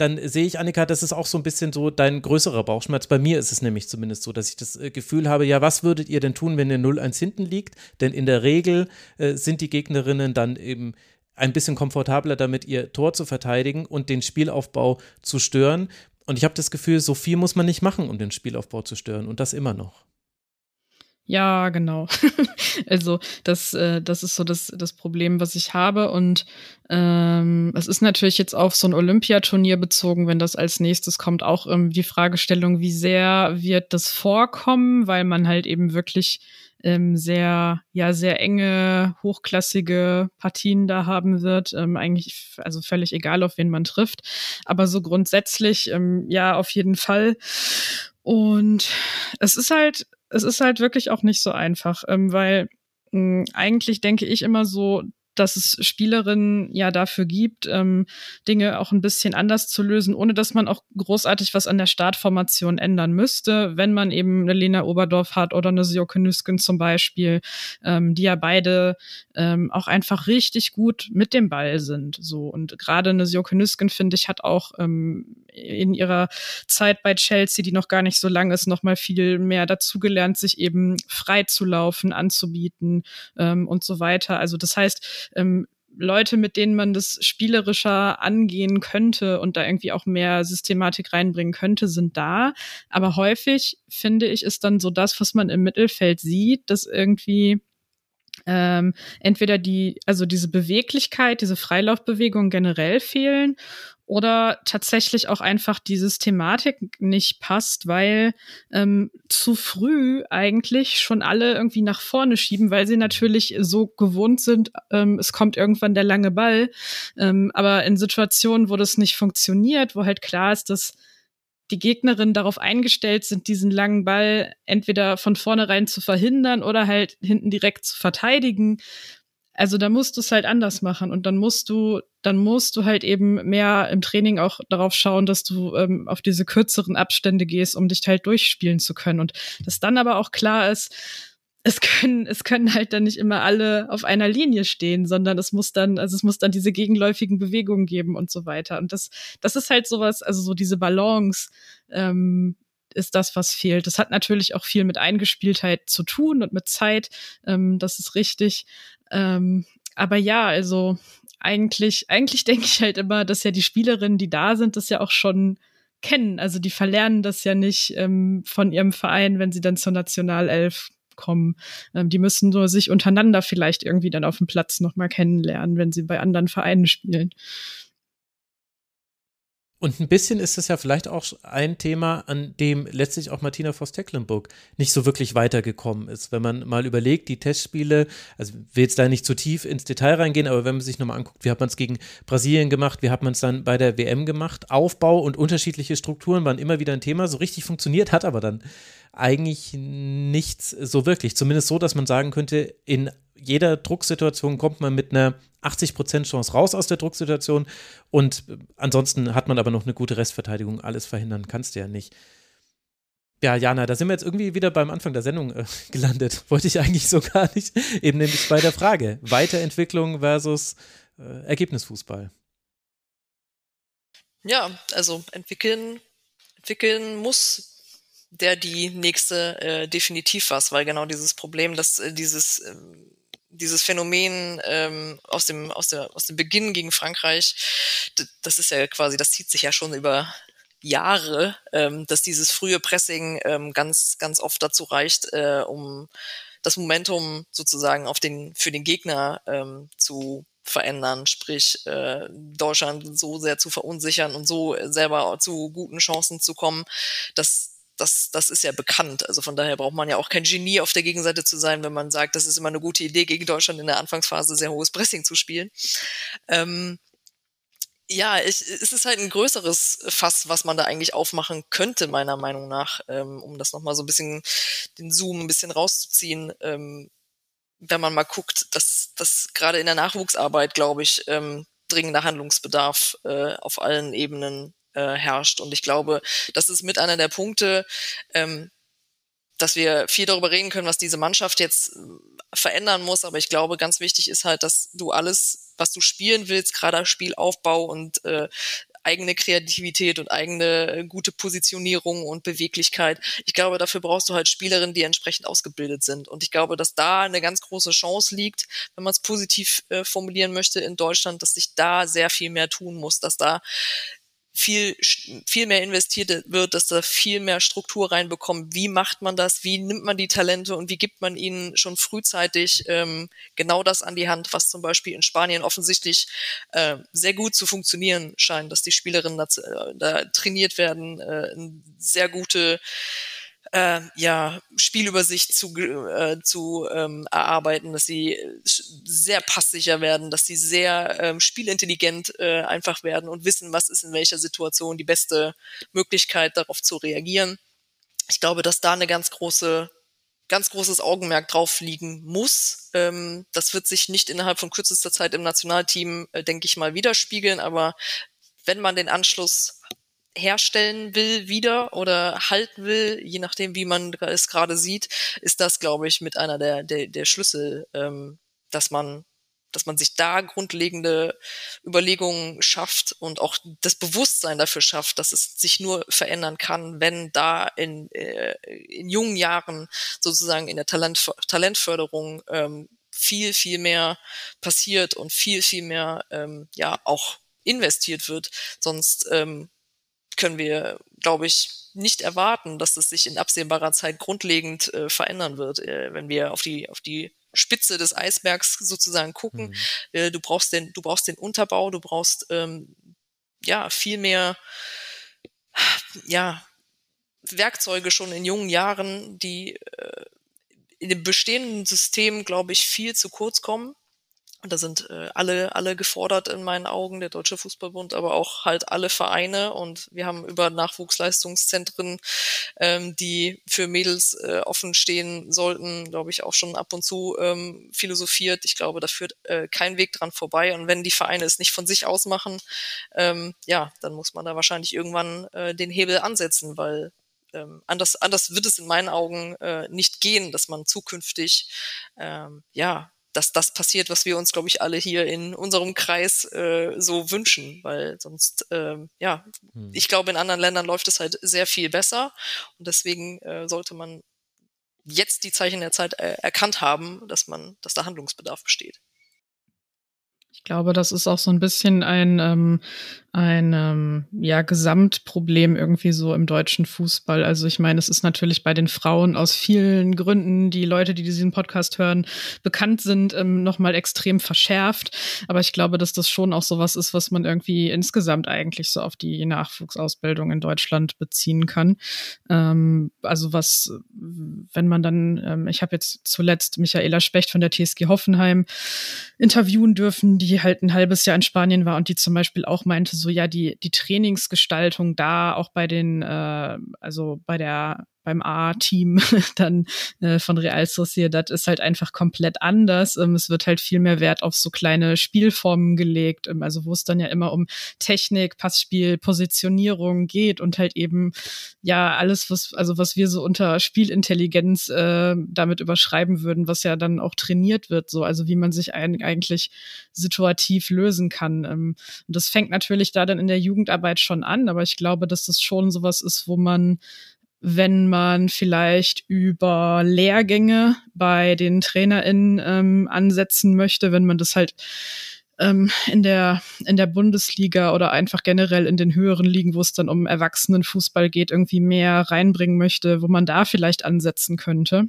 dann sehe ich, Annika, das ist auch so ein bisschen so dein größerer Bauchschmerz. Bei mir ist es nämlich zumindest so, dass ich das äh, Gefühl habe, ja, was würdet ihr denn tun, wenn ihr 0-1 hinten liegt? Denn in der Regel äh, sind die Gegnerinnen dann eben ein bisschen komfortabler damit, ihr Tor zu verteidigen und den Spielaufbau zu stören. Und ich habe das Gefühl, so viel muss man nicht machen, um den Spielaufbau zu stören und das immer noch. Ja, genau. also das, äh, das ist so das, das Problem, was ich habe. Und ähm, es ist natürlich jetzt auf so ein Olympiaturnier bezogen, wenn das als nächstes kommt, auch ähm, die Fragestellung, wie sehr wird das vorkommen, weil man halt eben wirklich ähm, sehr, ja, sehr enge, hochklassige Partien da haben wird. Ähm, eigentlich, also völlig egal, auf wen man trifft. Aber so grundsätzlich, ähm, ja, auf jeden Fall. Und es ist halt, es ist halt wirklich auch nicht so einfach, ähm, weil mh, eigentlich denke ich immer so, dass es Spielerinnen ja dafür gibt, ähm, Dinge auch ein bisschen anders zu lösen, ohne dass man auch großartig was an der Startformation ändern müsste, wenn man eben eine Lena Oberdorf hat oder eine Sioke Nüsken zum Beispiel, ähm, die ja beide ähm, auch einfach richtig gut mit dem Ball sind. So und gerade eine Sioke Nüsken finde ich hat auch ähm, in ihrer Zeit bei Chelsea, die noch gar nicht so lang ist, noch mal viel mehr dazugelernt, sich eben frei zu laufen, anzubieten ähm, und so weiter. Also das heißt, ähm, Leute, mit denen man das spielerischer angehen könnte und da irgendwie auch mehr Systematik reinbringen könnte, sind da. Aber häufig finde ich, ist dann so das, was man im Mittelfeld sieht, dass irgendwie ähm, entweder die, also diese Beweglichkeit, diese Freilaufbewegung generell fehlen oder tatsächlich auch einfach die Systematik nicht passt, weil ähm, zu früh eigentlich schon alle irgendwie nach vorne schieben, weil sie natürlich so gewohnt sind, ähm, es kommt irgendwann der lange Ball. Ähm, aber in Situationen, wo das nicht funktioniert, wo halt klar ist, dass die Gegnerinnen darauf eingestellt sind, diesen langen Ball entweder von vornherein zu verhindern oder halt hinten direkt zu verteidigen. Also da musst du es halt anders machen und dann musst du, dann musst du halt eben mehr im Training auch darauf schauen, dass du ähm, auf diese kürzeren Abstände gehst, um dich halt durchspielen zu können. Und dass dann aber auch klar ist, es können, es können halt dann nicht immer alle auf einer Linie stehen, sondern es muss dann, also es muss dann diese gegenläufigen Bewegungen geben und so weiter. Und das, das ist halt sowas, also so diese Balance, ähm, ist das, was fehlt. Das hat natürlich auch viel mit Eingespieltheit zu tun und mit Zeit. Ähm, das ist richtig. Ähm, aber ja, also eigentlich, eigentlich denke ich halt immer, dass ja die Spielerinnen, die da sind, das ja auch schon kennen. Also die verlernen das ja nicht ähm, von ihrem Verein, wenn sie dann zur Nationalelf kommen. Ähm, die müssen nur sich untereinander vielleicht irgendwie dann auf dem Platz nochmal kennenlernen, wenn sie bei anderen Vereinen spielen. Und ein bisschen ist es ja vielleicht auch ein Thema, an dem letztlich auch Martina Voss-Tecklenburg nicht so wirklich weitergekommen ist. Wenn man mal überlegt, die Testspiele, also will jetzt da nicht zu tief ins Detail reingehen, aber wenn man sich nochmal anguckt, wie hat man es gegen Brasilien gemacht, wie hat man es dann bei der WM gemacht, Aufbau und unterschiedliche Strukturen waren immer wieder ein Thema, so richtig funktioniert hat aber dann eigentlich nichts so wirklich. Zumindest so, dass man sagen könnte, in jeder Drucksituation kommt man mit einer 80% Chance raus aus der Drucksituation und ansonsten hat man aber noch eine gute Restverteidigung. Alles verhindern kannst du ja nicht. Ja, Jana, da sind wir jetzt irgendwie wieder beim Anfang der Sendung äh, gelandet. Wollte ich eigentlich so gar nicht. Eben nämlich bei der Frage: Weiterentwicklung versus äh, Ergebnisfußball. Ja, also entwickeln, entwickeln muss der die nächste äh, definitiv was, weil genau dieses Problem, dass äh, dieses äh, dieses Phänomen ähm, aus dem aus der aus dem Beginn gegen Frankreich, das ist ja quasi, das zieht sich ja schon über Jahre, ähm, dass dieses frühe Pressing ähm, ganz ganz oft dazu reicht, äh, um das Momentum sozusagen auf den für den Gegner ähm, zu verändern, sprich äh, Deutschland so sehr zu verunsichern und so selber zu guten Chancen zu kommen, dass das, das ist ja bekannt. Also von daher braucht man ja auch kein Genie auf der Gegenseite zu sein, wenn man sagt, das ist immer eine gute Idee, gegen Deutschland in der Anfangsphase sehr hohes Pressing zu spielen. Ähm, ja, ich, es ist halt ein größeres Fass, was man da eigentlich aufmachen könnte, meiner Meinung nach, ähm, um das nochmal so ein bisschen, den Zoom ein bisschen rauszuziehen. Ähm, wenn man mal guckt, dass das gerade in der Nachwuchsarbeit, glaube ich, ähm, dringender Handlungsbedarf äh, auf allen Ebenen äh, herrscht. Und ich glaube, das ist mit einer der Punkte, ähm, dass wir viel darüber reden können, was diese Mannschaft jetzt äh, verändern muss. Aber ich glaube, ganz wichtig ist halt, dass du alles, was du spielen willst, gerade Spielaufbau und äh, eigene Kreativität und eigene gute Positionierung und Beweglichkeit. Ich glaube, dafür brauchst du halt Spielerinnen, die entsprechend ausgebildet sind. Und ich glaube, dass da eine ganz große Chance liegt, wenn man es positiv äh, formulieren möchte in Deutschland, dass sich da sehr viel mehr tun muss, dass da viel, viel mehr investiert wird, dass da viel mehr Struktur reinbekommt. Wie macht man das? Wie nimmt man die Talente und wie gibt man ihnen schon frühzeitig ähm, genau das an die Hand, was zum Beispiel in Spanien offensichtlich äh, sehr gut zu funktionieren scheint, dass die Spielerinnen da, äh, da trainiert werden, äh, sehr gute äh, ja, Spielübersicht zu, äh, zu ähm, erarbeiten, dass sie sehr passsicher werden, dass sie sehr ähm, spielintelligent äh, einfach werden und wissen, was ist in welcher Situation die beste Möglichkeit, darauf zu reagieren. Ich glaube, dass da eine ganz große ganz großes Augenmerk drauf liegen muss. Ähm, das wird sich nicht innerhalb von kürzester Zeit im Nationalteam, äh, denke ich mal, widerspiegeln, aber wenn man den Anschluss herstellen will wieder oder halten will, je nachdem, wie man es gerade sieht, ist das, glaube ich, mit einer der, der, der Schlüssel, ähm, dass man dass man sich da grundlegende Überlegungen schafft und auch das Bewusstsein dafür schafft, dass es sich nur verändern kann, wenn da in, äh, in jungen Jahren sozusagen in der Talent, Talentförderung ähm, viel, viel mehr passiert und viel, viel mehr ähm, ja auch investiert wird. Sonst ähm, können wir, glaube ich, nicht erwarten, dass das sich in absehbarer Zeit grundlegend äh, verändern wird, äh, wenn wir auf die, auf die Spitze des Eisbergs sozusagen gucken. Mhm. Äh, du brauchst den, du brauchst den Unterbau, du brauchst ähm, ja viel mehr, ja, Werkzeuge schon in jungen Jahren, die äh, in dem bestehenden System, glaube ich, viel zu kurz kommen. Und da sind äh, alle, alle gefordert in meinen Augen, der Deutsche Fußballbund, aber auch halt alle Vereine. Und wir haben über Nachwuchsleistungszentren, ähm, die für Mädels äh, offen stehen sollten, glaube ich, auch schon ab und zu ähm, philosophiert. Ich glaube, da führt äh, kein Weg dran vorbei. Und wenn die Vereine es nicht von sich aus machen, ähm, ja, dann muss man da wahrscheinlich irgendwann äh, den Hebel ansetzen, weil ähm, anders, anders wird es in meinen Augen äh, nicht gehen, dass man zukünftig ähm, ja dass das passiert, was wir uns, glaube ich, alle hier in unserem Kreis äh, so wünschen, weil sonst, ähm, ja, hm. ich glaube, in anderen Ländern läuft es halt sehr viel besser und deswegen äh, sollte man jetzt die Zeichen der Zeit äh, erkannt haben, dass man, dass da Handlungsbedarf besteht. Ich glaube, das ist auch so ein bisschen ein, ähm, ein ähm, ja, Gesamtproblem irgendwie so im deutschen Fußball. Also ich meine, es ist natürlich bei den Frauen aus vielen Gründen, die Leute, die diesen Podcast hören, bekannt sind, ähm, nochmal extrem verschärft. Aber ich glaube, dass das schon auch sowas ist, was man irgendwie insgesamt eigentlich so auf die Nachwuchsausbildung in Deutschland beziehen kann. Ähm, also was, wenn man dann, ähm, ich habe jetzt zuletzt Michaela Specht von der TSG Hoffenheim interviewen dürfen, die halt ein halbes Jahr in Spanien war und die zum Beispiel auch meinte, so ja, die, die Trainingsgestaltung da auch bei den, äh, also bei der beim A-Team dann äh, von Real Sociedad ist halt einfach komplett anders. Ähm, es wird halt viel mehr Wert auf so kleine Spielformen gelegt, ähm, also wo es dann ja immer um Technik, Passspiel, Positionierung geht und halt eben ja alles, was also was wir so unter Spielintelligenz äh, damit überschreiben würden, was ja dann auch trainiert wird, so also wie man sich ein, eigentlich situativ lösen kann. Ähm, und das fängt natürlich da dann in der Jugendarbeit schon an, aber ich glaube, dass das schon sowas ist, wo man wenn man vielleicht über Lehrgänge bei den TrainerInnen ähm, ansetzen möchte, wenn man das halt ähm, in der in der Bundesliga oder einfach generell in den höheren Ligen, wo es dann um Erwachsenenfußball geht, irgendwie mehr reinbringen möchte, wo man da vielleicht ansetzen könnte,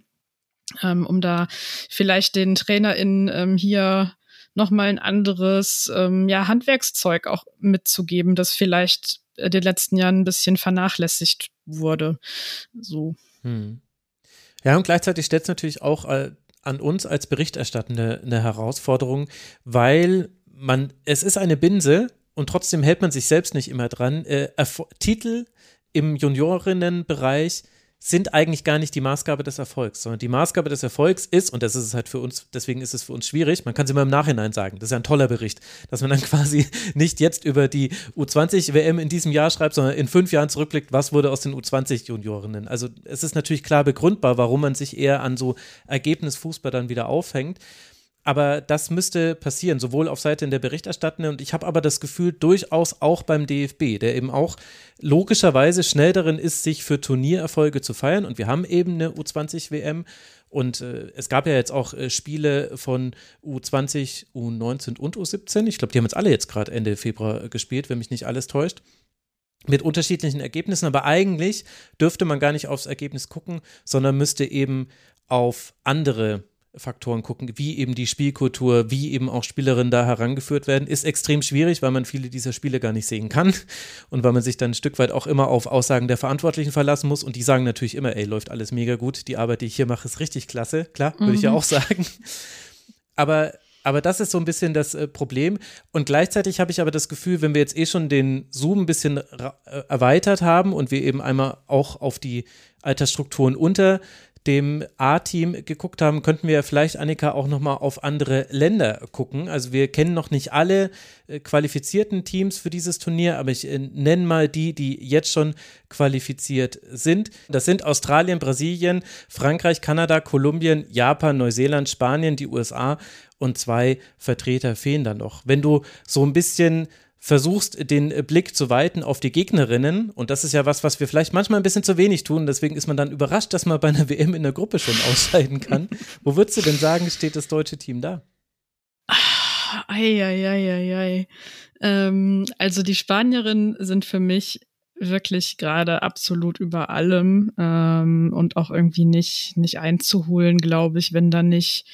ähm, um da vielleicht den TrainerInnen ähm, hier nochmal ein anderes ähm, ja, Handwerkszeug auch mitzugeben, das vielleicht den letzten Jahren ein bisschen vernachlässigt wurde. So. Hm. Ja, und gleichzeitig stellt es natürlich auch äh, an uns als Berichterstattende eine Herausforderung, weil man, es ist eine Binse und trotzdem hält man sich selbst nicht immer dran. Äh, Titel im Juniorinnenbereich sind eigentlich gar nicht die Maßgabe des Erfolgs, sondern die Maßgabe des Erfolgs ist, und das ist es halt für uns, deswegen ist es für uns schwierig, man kann es immer im Nachhinein sagen, das ist ja ein toller Bericht, dass man dann quasi nicht jetzt über die U20-WM in diesem Jahr schreibt, sondern in fünf Jahren zurückblickt, was wurde aus den U20-Juniorinnen. Also es ist natürlich klar begründbar, warum man sich eher an so Ergebnisfußball dann wieder aufhängt. Aber das müsste passieren, sowohl auf Seite der Berichterstattenden und ich habe aber das Gefühl, durchaus auch beim DFB, der eben auch logischerweise schnell darin ist, sich für Turniererfolge zu feiern. Und wir haben eben eine U20-WM und äh, es gab ja jetzt auch äh, Spiele von U20, U19 und U17. Ich glaube, die haben jetzt alle jetzt gerade Ende Februar gespielt, wenn mich nicht alles täuscht. mit unterschiedlichen Ergebnissen, aber eigentlich dürfte man gar nicht aufs Ergebnis gucken, sondern müsste eben auf andere Faktoren gucken, wie eben die Spielkultur, wie eben auch Spielerinnen da herangeführt werden, ist extrem schwierig, weil man viele dieser Spiele gar nicht sehen kann und weil man sich dann ein Stück weit auch immer auf Aussagen der Verantwortlichen verlassen muss und die sagen natürlich immer, ey, läuft alles mega gut, die Arbeit, die ich hier mache, ist richtig klasse, klar, würde mhm. ich ja mhm. auch sagen. Aber aber das ist so ein bisschen das äh, Problem. Und gleichzeitig habe ich aber das Gefühl, wenn wir jetzt eh schon den Zoom ein bisschen äh, erweitert haben und wir eben einmal auch auf die Altersstrukturen unter dem A-Team geguckt haben, könnten wir vielleicht, Annika, auch nochmal auf andere Länder gucken. Also wir kennen noch nicht alle äh, qualifizierten Teams für dieses Turnier, aber ich äh, nenne mal die, die jetzt schon qualifiziert sind. Das sind Australien, Brasilien, Frankreich, Kanada, Kolumbien, Japan, Neuseeland, Spanien, die USA und zwei Vertreter fehlen dann noch. Wenn du so ein bisschen versuchst, den Blick zu weiten auf die Gegnerinnen. Und das ist ja was, was wir vielleicht manchmal ein bisschen zu wenig tun. Deswegen ist man dann überrascht, dass man bei einer WM in der Gruppe schon ausscheiden kann. Wo würdest du denn sagen, steht das deutsche Team da? Eieieiei. Ähm, also die Spanierinnen sind für mich wirklich gerade absolut über allem ähm, und auch irgendwie nicht, nicht einzuholen, glaube ich, wenn da nicht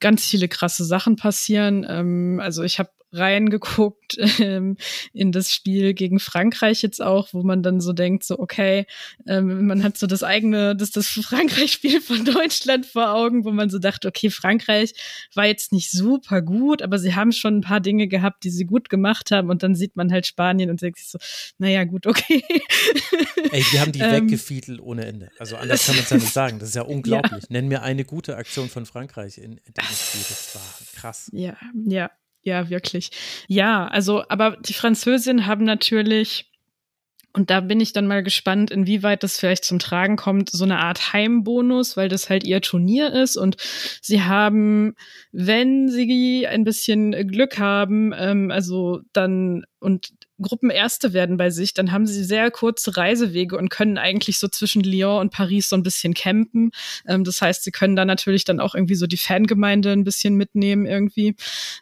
ganz viele krasse Sachen passieren. Ähm, also ich habe reingeguckt ähm, in das Spiel gegen Frankreich jetzt auch, wo man dann so denkt, so okay, ähm, man hat so das eigene, das, das Frankreich-Spiel von Deutschland vor Augen, wo man so dachte, okay, Frankreich war jetzt nicht super gut, aber sie haben schon ein paar Dinge gehabt, die sie gut gemacht haben und dann sieht man halt Spanien und denkt sich so, naja, gut, okay. Ey, die haben die ähm, weggefiedelt ohne Ende. Also anders kann man es ja nicht sagen. Das ist ja unglaublich. Ja. Nenn mir eine gute Aktion von Frankreich in, in dem Spiel. Das war krass. Ja, ja. Ja, wirklich. Ja, also, aber die Französinnen haben natürlich, und da bin ich dann mal gespannt, inwieweit das vielleicht zum Tragen kommt, so eine Art Heimbonus, weil das halt ihr Turnier ist und sie haben, wenn sie ein bisschen Glück haben, ähm, also dann und Gruppenerste werden bei sich, dann haben sie sehr kurze Reisewege und können eigentlich so zwischen Lyon und Paris so ein bisschen campen. Ähm, das heißt, sie können da natürlich dann auch irgendwie so die Fangemeinde ein bisschen mitnehmen irgendwie.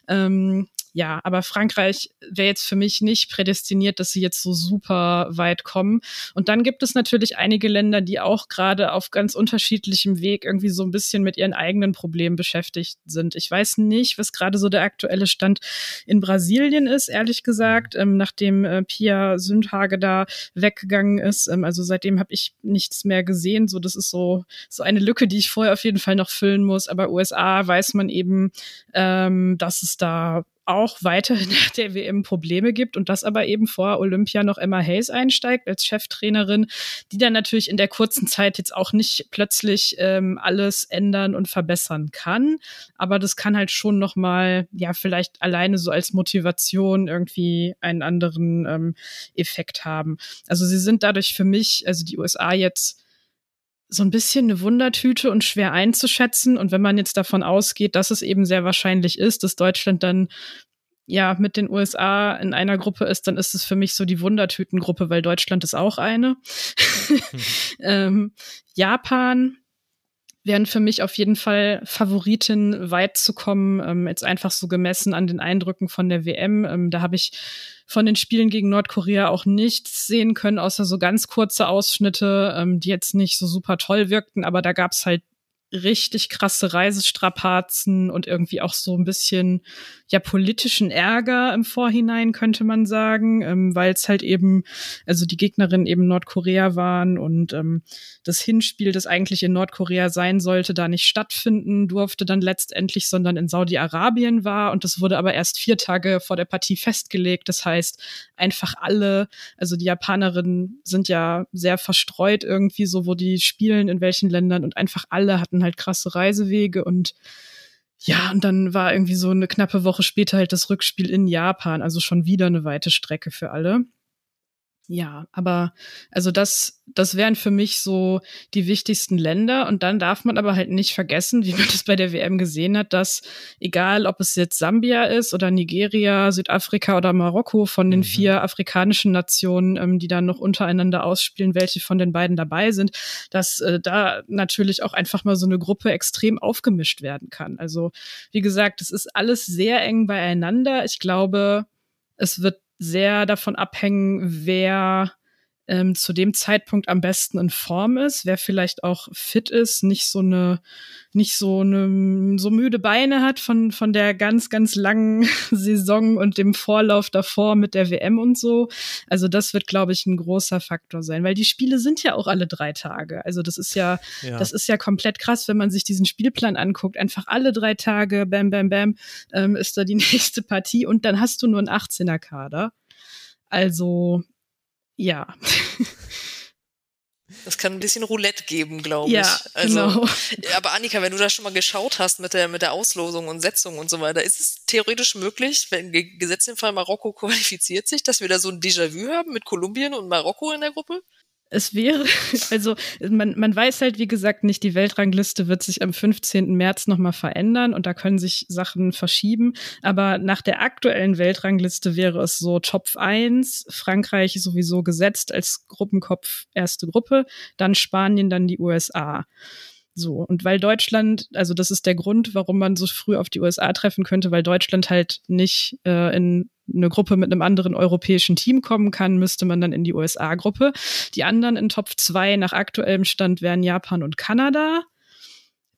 Ähm, ja, aber Frankreich wäre jetzt für mich nicht prädestiniert, dass sie jetzt so super weit kommen. Und dann gibt es natürlich einige Länder, die auch gerade auf ganz unterschiedlichem Weg irgendwie so ein bisschen mit ihren eigenen Problemen beschäftigt sind. Ich weiß nicht, was gerade so der aktuelle Stand in Brasilien ist, ehrlich gesagt, ähm, nachdem äh, Pia Sündhage da weggegangen ist. Ähm, also seitdem habe ich nichts mehr gesehen. So, das ist so, so eine Lücke, die ich vorher auf jeden Fall noch füllen muss. Aber USA weiß man eben, ähm, dass es da auch weiterhin nach der WM Probleme gibt und das aber eben vor Olympia noch Emma Hayes einsteigt als Cheftrainerin, die dann natürlich in der kurzen Zeit jetzt auch nicht plötzlich ähm, alles ändern und verbessern kann, aber das kann halt schon noch mal ja vielleicht alleine so als Motivation irgendwie einen anderen ähm, Effekt haben. Also sie sind dadurch für mich, also die USA jetzt so ein bisschen eine Wundertüte und schwer einzuschätzen. Und wenn man jetzt davon ausgeht, dass es eben sehr wahrscheinlich ist, dass Deutschland dann ja mit den USA in einer Gruppe ist, dann ist es für mich so die Wundertütengruppe, weil Deutschland ist auch eine. ähm, Japan wären für mich auf jeden Fall Favoriten, weit zu kommen. Ähm, jetzt einfach so gemessen an den Eindrücken von der WM. Ähm, da habe ich von den Spielen gegen Nordkorea auch nichts sehen können, außer so ganz kurze Ausschnitte, ähm, die jetzt nicht so super toll wirkten. Aber da gab's halt richtig krasse Reisestrapazen und irgendwie auch so ein bisschen ja politischen Ärger im Vorhinein könnte man sagen, ähm, weil es halt eben also die Gegnerin eben Nordkorea waren und ähm, das Hinspiel, das eigentlich in Nordkorea sein sollte, da nicht stattfinden durfte dann letztendlich, sondern in Saudi-Arabien war und das wurde aber erst vier Tage vor der Partie festgelegt. Das heißt einfach alle, also die Japanerinnen sind ja sehr verstreut irgendwie so, wo die spielen in welchen Ländern und einfach alle hatten halt krasse Reisewege und ja, und dann war irgendwie so eine knappe Woche später halt das Rückspiel in Japan, also schon wieder eine weite Strecke für alle. Ja, aber also das, das wären für mich so die wichtigsten Länder. Und dann darf man aber halt nicht vergessen, wie man das bei der WM gesehen hat, dass egal ob es jetzt Sambia ist oder Nigeria, Südafrika oder Marokko von den mhm. vier afrikanischen Nationen, ähm, die dann noch untereinander ausspielen, welche von den beiden dabei sind, dass äh, da natürlich auch einfach mal so eine Gruppe extrem aufgemischt werden kann. Also wie gesagt, es ist alles sehr eng beieinander. Ich glaube, es wird sehr davon abhängen, wer ähm, zu dem Zeitpunkt am besten in Form ist, wer vielleicht auch fit ist, nicht so eine, nicht so eine, so müde Beine hat von, von der ganz, ganz langen Saison und dem Vorlauf davor mit der WM und so. Also das wird, glaube ich, ein großer Faktor sein, weil die Spiele sind ja auch alle drei Tage. Also das ist ja, ja. das ist ja komplett krass, wenn man sich diesen Spielplan anguckt. Einfach alle drei Tage, bam, bam, bam, ähm, ist da die nächste Partie und dann hast du nur einen 18er Kader. Also, ja. Das kann ein bisschen Roulette geben, glaube ich. Ja, also, genau. Aber Annika, wenn du da schon mal geschaut hast mit der, mit der Auslosung und Setzung und so weiter, ist es theoretisch möglich, wenn gesetzt im Fall Marokko qualifiziert sich, dass wir da so ein Déjà-vu haben mit Kolumbien und Marokko in der Gruppe? Es wäre, also man, man weiß halt, wie gesagt, nicht, die Weltrangliste wird sich am 15. März nochmal verändern und da können sich Sachen verschieben. Aber nach der aktuellen Weltrangliste wäre es so Top 1, Frankreich sowieso gesetzt als Gruppenkopf erste Gruppe, dann Spanien, dann die USA. So, und weil Deutschland, also das ist der Grund, warum man so früh auf die USA treffen könnte, weil Deutschland halt nicht äh, in eine Gruppe mit einem anderen europäischen Team kommen kann, müsste man dann in die USA-Gruppe. Die anderen in Top 2 nach aktuellem Stand wären Japan und Kanada.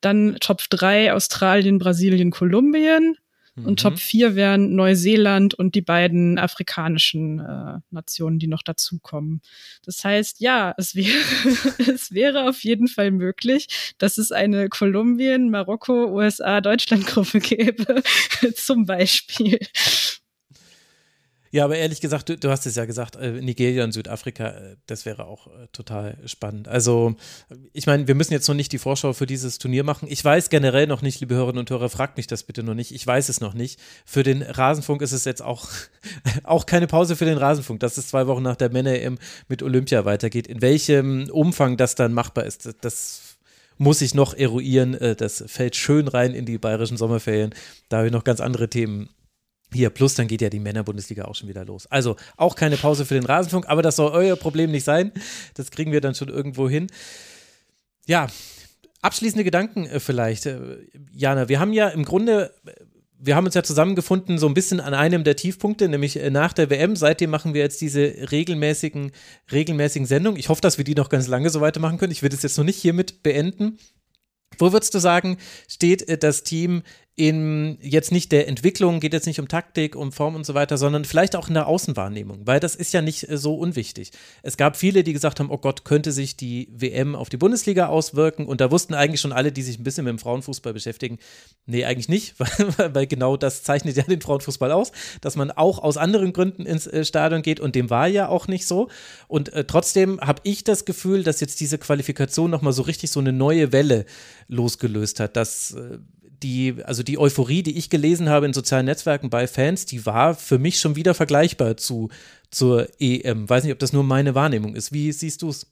Dann Top 3 Australien, Brasilien, Kolumbien. Mhm. Und Top 4 wären Neuseeland und die beiden afrikanischen äh, Nationen, die noch dazukommen. Das heißt, ja, es wäre, es wäre auf jeden Fall möglich, dass es eine Kolumbien, Marokko, USA, Deutschland-Gruppe gäbe, zum Beispiel. Ja, aber ehrlich gesagt, du, du hast es ja gesagt, äh, Nigeria und Südafrika, äh, das wäre auch äh, total spannend. Also, ich meine, wir müssen jetzt noch nicht die Vorschau für dieses Turnier machen. Ich weiß generell noch nicht, liebe Hörerinnen und Hörer, fragt mich das bitte noch nicht. Ich weiß es noch nicht. Für den Rasenfunk ist es jetzt auch, auch keine Pause für den Rasenfunk, dass es zwei Wochen nach der Männer-EM mit Olympia weitergeht. In welchem Umfang das dann machbar ist, das muss ich noch eruieren. Das fällt schön rein in die bayerischen Sommerferien. Da habe ich noch ganz andere Themen hier, plus dann geht ja die Männerbundesliga auch schon wieder los. Also auch keine Pause für den Rasenfunk, aber das soll euer Problem nicht sein. Das kriegen wir dann schon irgendwo hin. Ja, abschließende Gedanken äh, vielleicht. Äh, Jana, wir haben ja im Grunde, wir haben uns ja zusammengefunden so ein bisschen an einem der Tiefpunkte, nämlich äh, nach der WM. Seitdem machen wir jetzt diese regelmäßigen, regelmäßigen Sendungen. Ich hoffe, dass wir die noch ganz lange so weitermachen können. Ich würde es jetzt noch nicht hiermit beenden. Wo würdest du sagen, steht das Team in jetzt nicht der Entwicklung, geht jetzt nicht um Taktik, um Form und so weiter, sondern vielleicht auch in der Außenwahrnehmung, weil das ist ja nicht äh, so unwichtig. Es gab viele, die gesagt haben, oh Gott, könnte sich die WM auf die Bundesliga auswirken und da wussten eigentlich schon alle, die sich ein bisschen mit dem Frauenfußball beschäftigen, nee, eigentlich nicht, weil, weil genau das zeichnet ja den Frauenfußball aus, dass man auch aus anderen Gründen ins äh, Stadion geht und dem war ja auch nicht so und äh, trotzdem habe ich das Gefühl, dass jetzt diese Qualifikation nochmal so richtig so eine neue Welle losgelöst hat, dass äh, die, also die Euphorie, die ich gelesen habe in sozialen Netzwerken bei Fans, die war für mich schon wieder vergleichbar zu, zur EM. Weiß nicht, ob das nur meine Wahrnehmung ist. Wie siehst du es?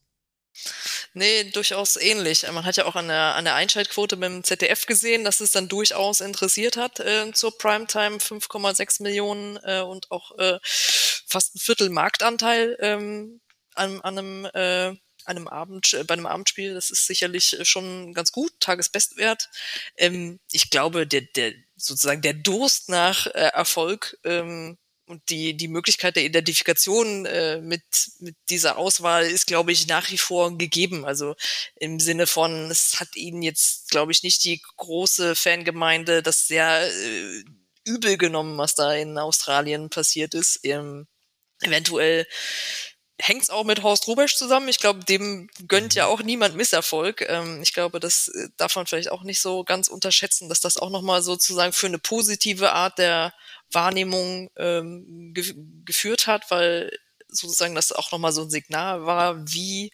Nee, durchaus ähnlich. Man hat ja auch an der, an der Einschaltquote beim ZDF gesehen, dass es dann durchaus interessiert hat äh, zur Primetime 5,6 Millionen äh, und auch äh, fast ein Viertel Marktanteil ähm, an, an einem äh, einem Abend, äh, bei einem Abendspiel, das ist sicherlich äh, schon ganz gut, Tagesbestwert. Ähm, ich glaube, der, der sozusagen der Durst nach äh, Erfolg ähm, und die, die Möglichkeit der Identifikation äh, mit, mit dieser Auswahl ist, glaube ich, nach wie vor gegeben. Also im Sinne von, es hat ihnen jetzt, glaube ich, nicht die große Fangemeinde das sehr äh, übel genommen, was da in Australien passiert ist. Ähm, eventuell hängt es auch mit Horst Rubesch zusammen. Ich glaube, dem gönnt ja mhm. auch niemand Misserfolg. Ähm, ich glaube, das äh, darf man vielleicht auch nicht so ganz unterschätzen, dass das auch nochmal sozusagen für eine positive Art der Wahrnehmung ähm, ge geführt hat, weil sozusagen das auch nochmal so ein Signal war, wie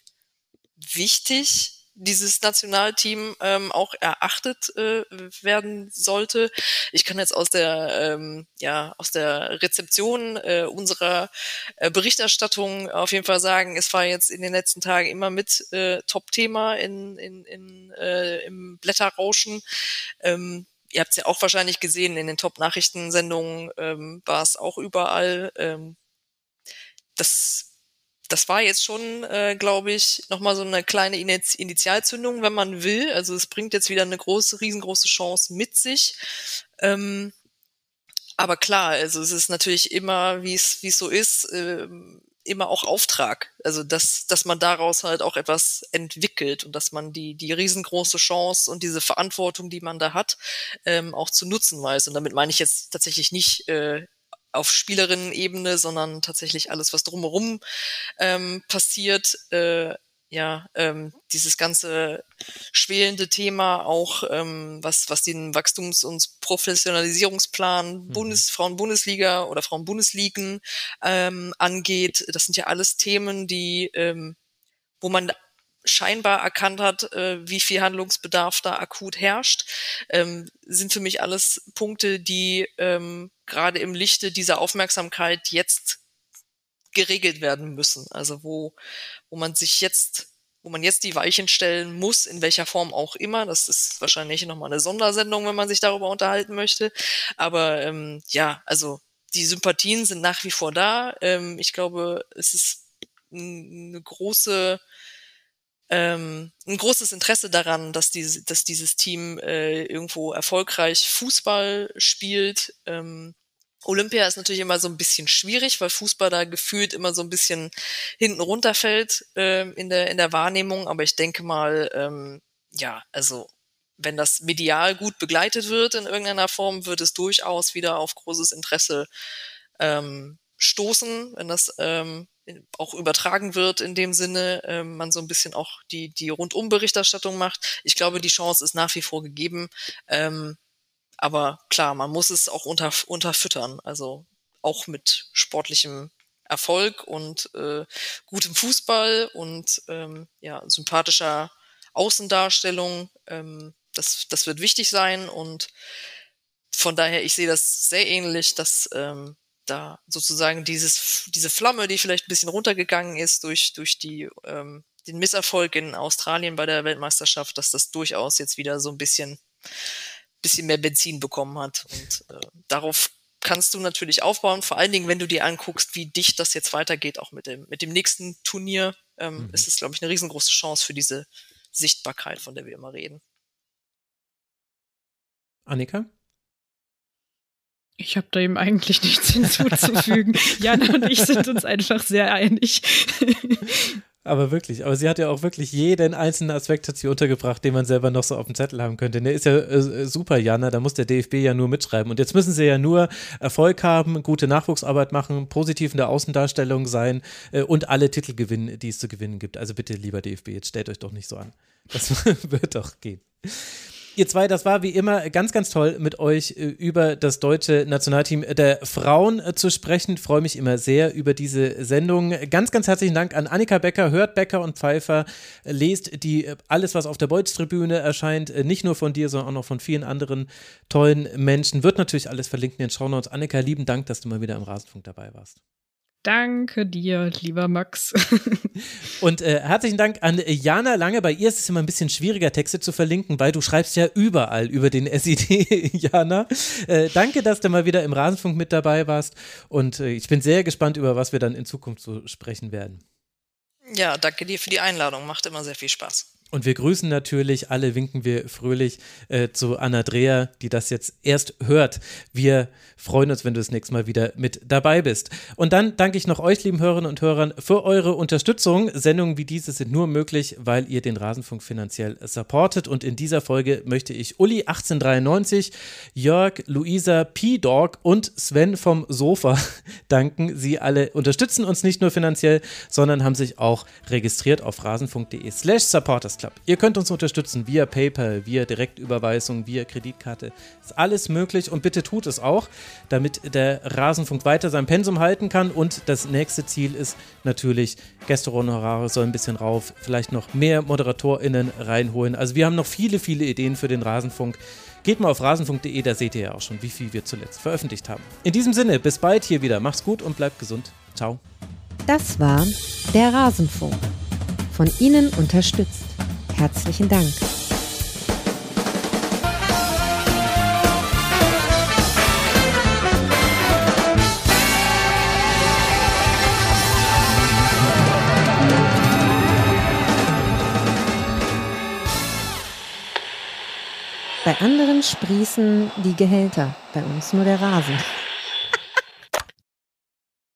wichtig dieses Nationalteam ähm, auch erachtet äh, werden sollte. Ich kann jetzt aus der ähm, ja aus der Rezeption äh, unserer äh, Berichterstattung auf jeden Fall sagen, es war jetzt in den letzten Tagen immer mit äh, Top-Thema in, in, in äh, im Blätterrauschen. Ähm, ihr habt es ja auch wahrscheinlich gesehen in den Top-Nachrichtensendungen ähm, war es auch überall. Ähm, das das war jetzt schon, äh, glaube ich, nochmal so eine kleine Initialzündung, wenn man will. Also es bringt jetzt wieder eine große, riesengroße Chance mit sich. Ähm, aber klar, also es ist natürlich immer, wie es wie es so ist, äh, immer auch Auftrag. Also dass, dass man daraus halt auch etwas entwickelt und dass man die, die riesengroße Chance und diese Verantwortung, die man da hat, ähm, auch zu nutzen weiß. Und damit meine ich jetzt tatsächlich nicht äh, auf Spielerinnen-Ebene, sondern tatsächlich alles, was drumherum ähm, passiert, äh, ja, ähm, dieses ganze schwelende Thema auch, ähm, was, was den Wachstums- und Professionalisierungsplan mhm. Bundes, Frauen-Bundesliga oder Frauen-Bundesligen ähm, angeht. Das sind ja alles Themen, die, ähm, wo man scheinbar erkannt hat, äh, wie viel Handlungsbedarf da akut herrscht, ähm, sind für mich alles Punkte, die ähm, gerade im Lichte dieser Aufmerksamkeit jetzt geregelt werden müssen. Also wo, wo man sich jetzt, wo man jetzt die Weichen stellen muss, in welcher Form auch immer. Das ist wahrscheinlich nochmal eine Sondersendung, wenn man sich darüber unterhalten möchte. Aber ähm, ja, also die Sympathien sind nach wie vor da. Ähm, ich glaube, es ist eine große ähm, ein großes Interesse daran, dass, diese, dass dieses Team äh, irgendwo erfolgreich Fußball spielt. Ähm, Olympia ist natürlich immer so ein bisschen schwierig, weil Fußball da gefühlt immer so ein bisschen hinten runterfällt ähm, in, der, in der Wahrnehmung. Aber ich denke mal, ähm, ja, also wenn das medial gut begleitet wird in irgendeiner Form, wird es durchaus wieder auf großes Interesse ähm, stoßen, wenn das ähm, auch übertragen wird in dem Sinne, ähm, man so ein bisschen auch die, die Rundumberichterstattung macht. Ich glaube, die Chance ist nach wie vor gegeben. Ähm, aber klar, man muss es auch unter, unterfüttern, also auch mit sportlichem Erfolg und äh, gutem Fußball und ähm, ja, sympathischer Außendarstellung. Ähm, das, das wird wichtig sein und von daher, ich sehe das sehr ähnlich, dass ähm, da sozusagen dieses, diese Flamme, die vielleicht ein bisschen runtergegangen ist durch, durch die, ähm, den Misserfolg in Australien bei der Weltmeisterschaft, dass das durchaus jetzt wieder so ein bisschen bisschen mehr Benzin bekommen hat. Und äh, darauf kannst du natürlich aufbauen, vor allen Dingen, wenn du dir anguckst, wie dicht das jetzt weitergeht, auch mit dem, mit dem nächsten Turnier, ähm, mhm. ist es, glaube ich, eine riesengroße Chance für diese Sichtbarkeit, von der wir immer reden. Annika? Ich habe da eben eigentlich nichts hinzuzufügen. Jana und ich sind uns einfach sehr einig. Aber wirklich, aber sie hat ja auch wirklich jeden einzelnen Aspekt hat sie untergebracht, den man selber noch so auf dem Zettel haben könnte. Der ist ja äh, super, Jana, da muss der DFB ja nur mitschreiben. Und jetzt müssen sie ja nur Erfolg haben, gute Nachwuchsarbeit machen, positiv in der Außendarstellung sein äh, und alle Titel gewinnen, die es zu gewinnen gibt. Also bitte, lieber DFB, jetzt stellt euch doch nicht so an. Das wird doch gehen. Ihr zwei, das war wie immer ganz, ganz toll, mit euch äh, über das deutsche Nationalteam der Frauen äh, zu sprechen. Freue mich immer sehr über diese Sendung. Ganz, ganz herzlichen Dank an Annika Becker. Hört Becker und Pfeiffer. Lest die, äh, alles, was auf der Beutz-Tribüne erscheint. Nicht nur von dir, sondern auch noch von vielen anderen tollen Menschen. Wird natürlich alles verlinkt in den Shownotes. Annika, lieben Dank, dass du mal wieder im Rasenfunk dabei warst. Danke dir, lieber Max. Und äh, herzlichen Dank an Jana Lange. Bei ihr ist es immer ein bisschen schwieriger, Texte zu verlinken, weil du schreibst ja überall über den SID, Jana. Äh, danke, dass du mal wieder im Rasenfunk mit dabei warst. Und äh, ich bin sehr gespannt, über was wir dann in Zukunft so sprechen werden. Ja, danke dir für die Einladung. Macht immer sehr viel Spaß. Und wir grüßen natürlich, alle winken wir fröhlich äh, zu Anna-Drea, die das jetzt erst hört. Wir freuen uns, wenn du das nächste Mal wieder mit dabei bist. Und dann danke ich noch euch, lieben Hörerinnen und Hörern, für eure Unterstützung. Sendungen wie diese sind nur möglich, weil ihr den Rasenfunk finanziell supportet. Und in dieser Folge möchte ich Uli 1893, Jörg, Luisa, P-Dog und Sven vom Sofa danken. Sie alle unterstützen uns nicht nur finanziell, sondern haben sich auch registriert auf rasenfunk.de slash supporters Club. Ihr könnt uns unterstützen via PayPal, via Direktüberweisung, via Kreditkarte. Ist alles möglich und bitte tut es auch, damit der Rasenfunk weiter sein Pensum halten kann. Und das nächste Ziel ist natürlich, Gästehonorare soll ein bisschen rauf, vielleicht noch mehr ModeratorInnen reinholen. Also wir haben noch viele, viele Ideen für den Rasenfunk. Geht mal auf rasenfunk.de, da seht ihr ja auch schon, wie viel wir zuletzt veröffentlicht haben. In diesem Sinne, bis bald hier wieder. Macht's gut und bleibt gesund. Ciao. Das war der Rasenfunk. Von Ihnen unterstützt. Herzlichen Dank. Bei anderen sprießen die Gehälter, bei uns nur der Rasen.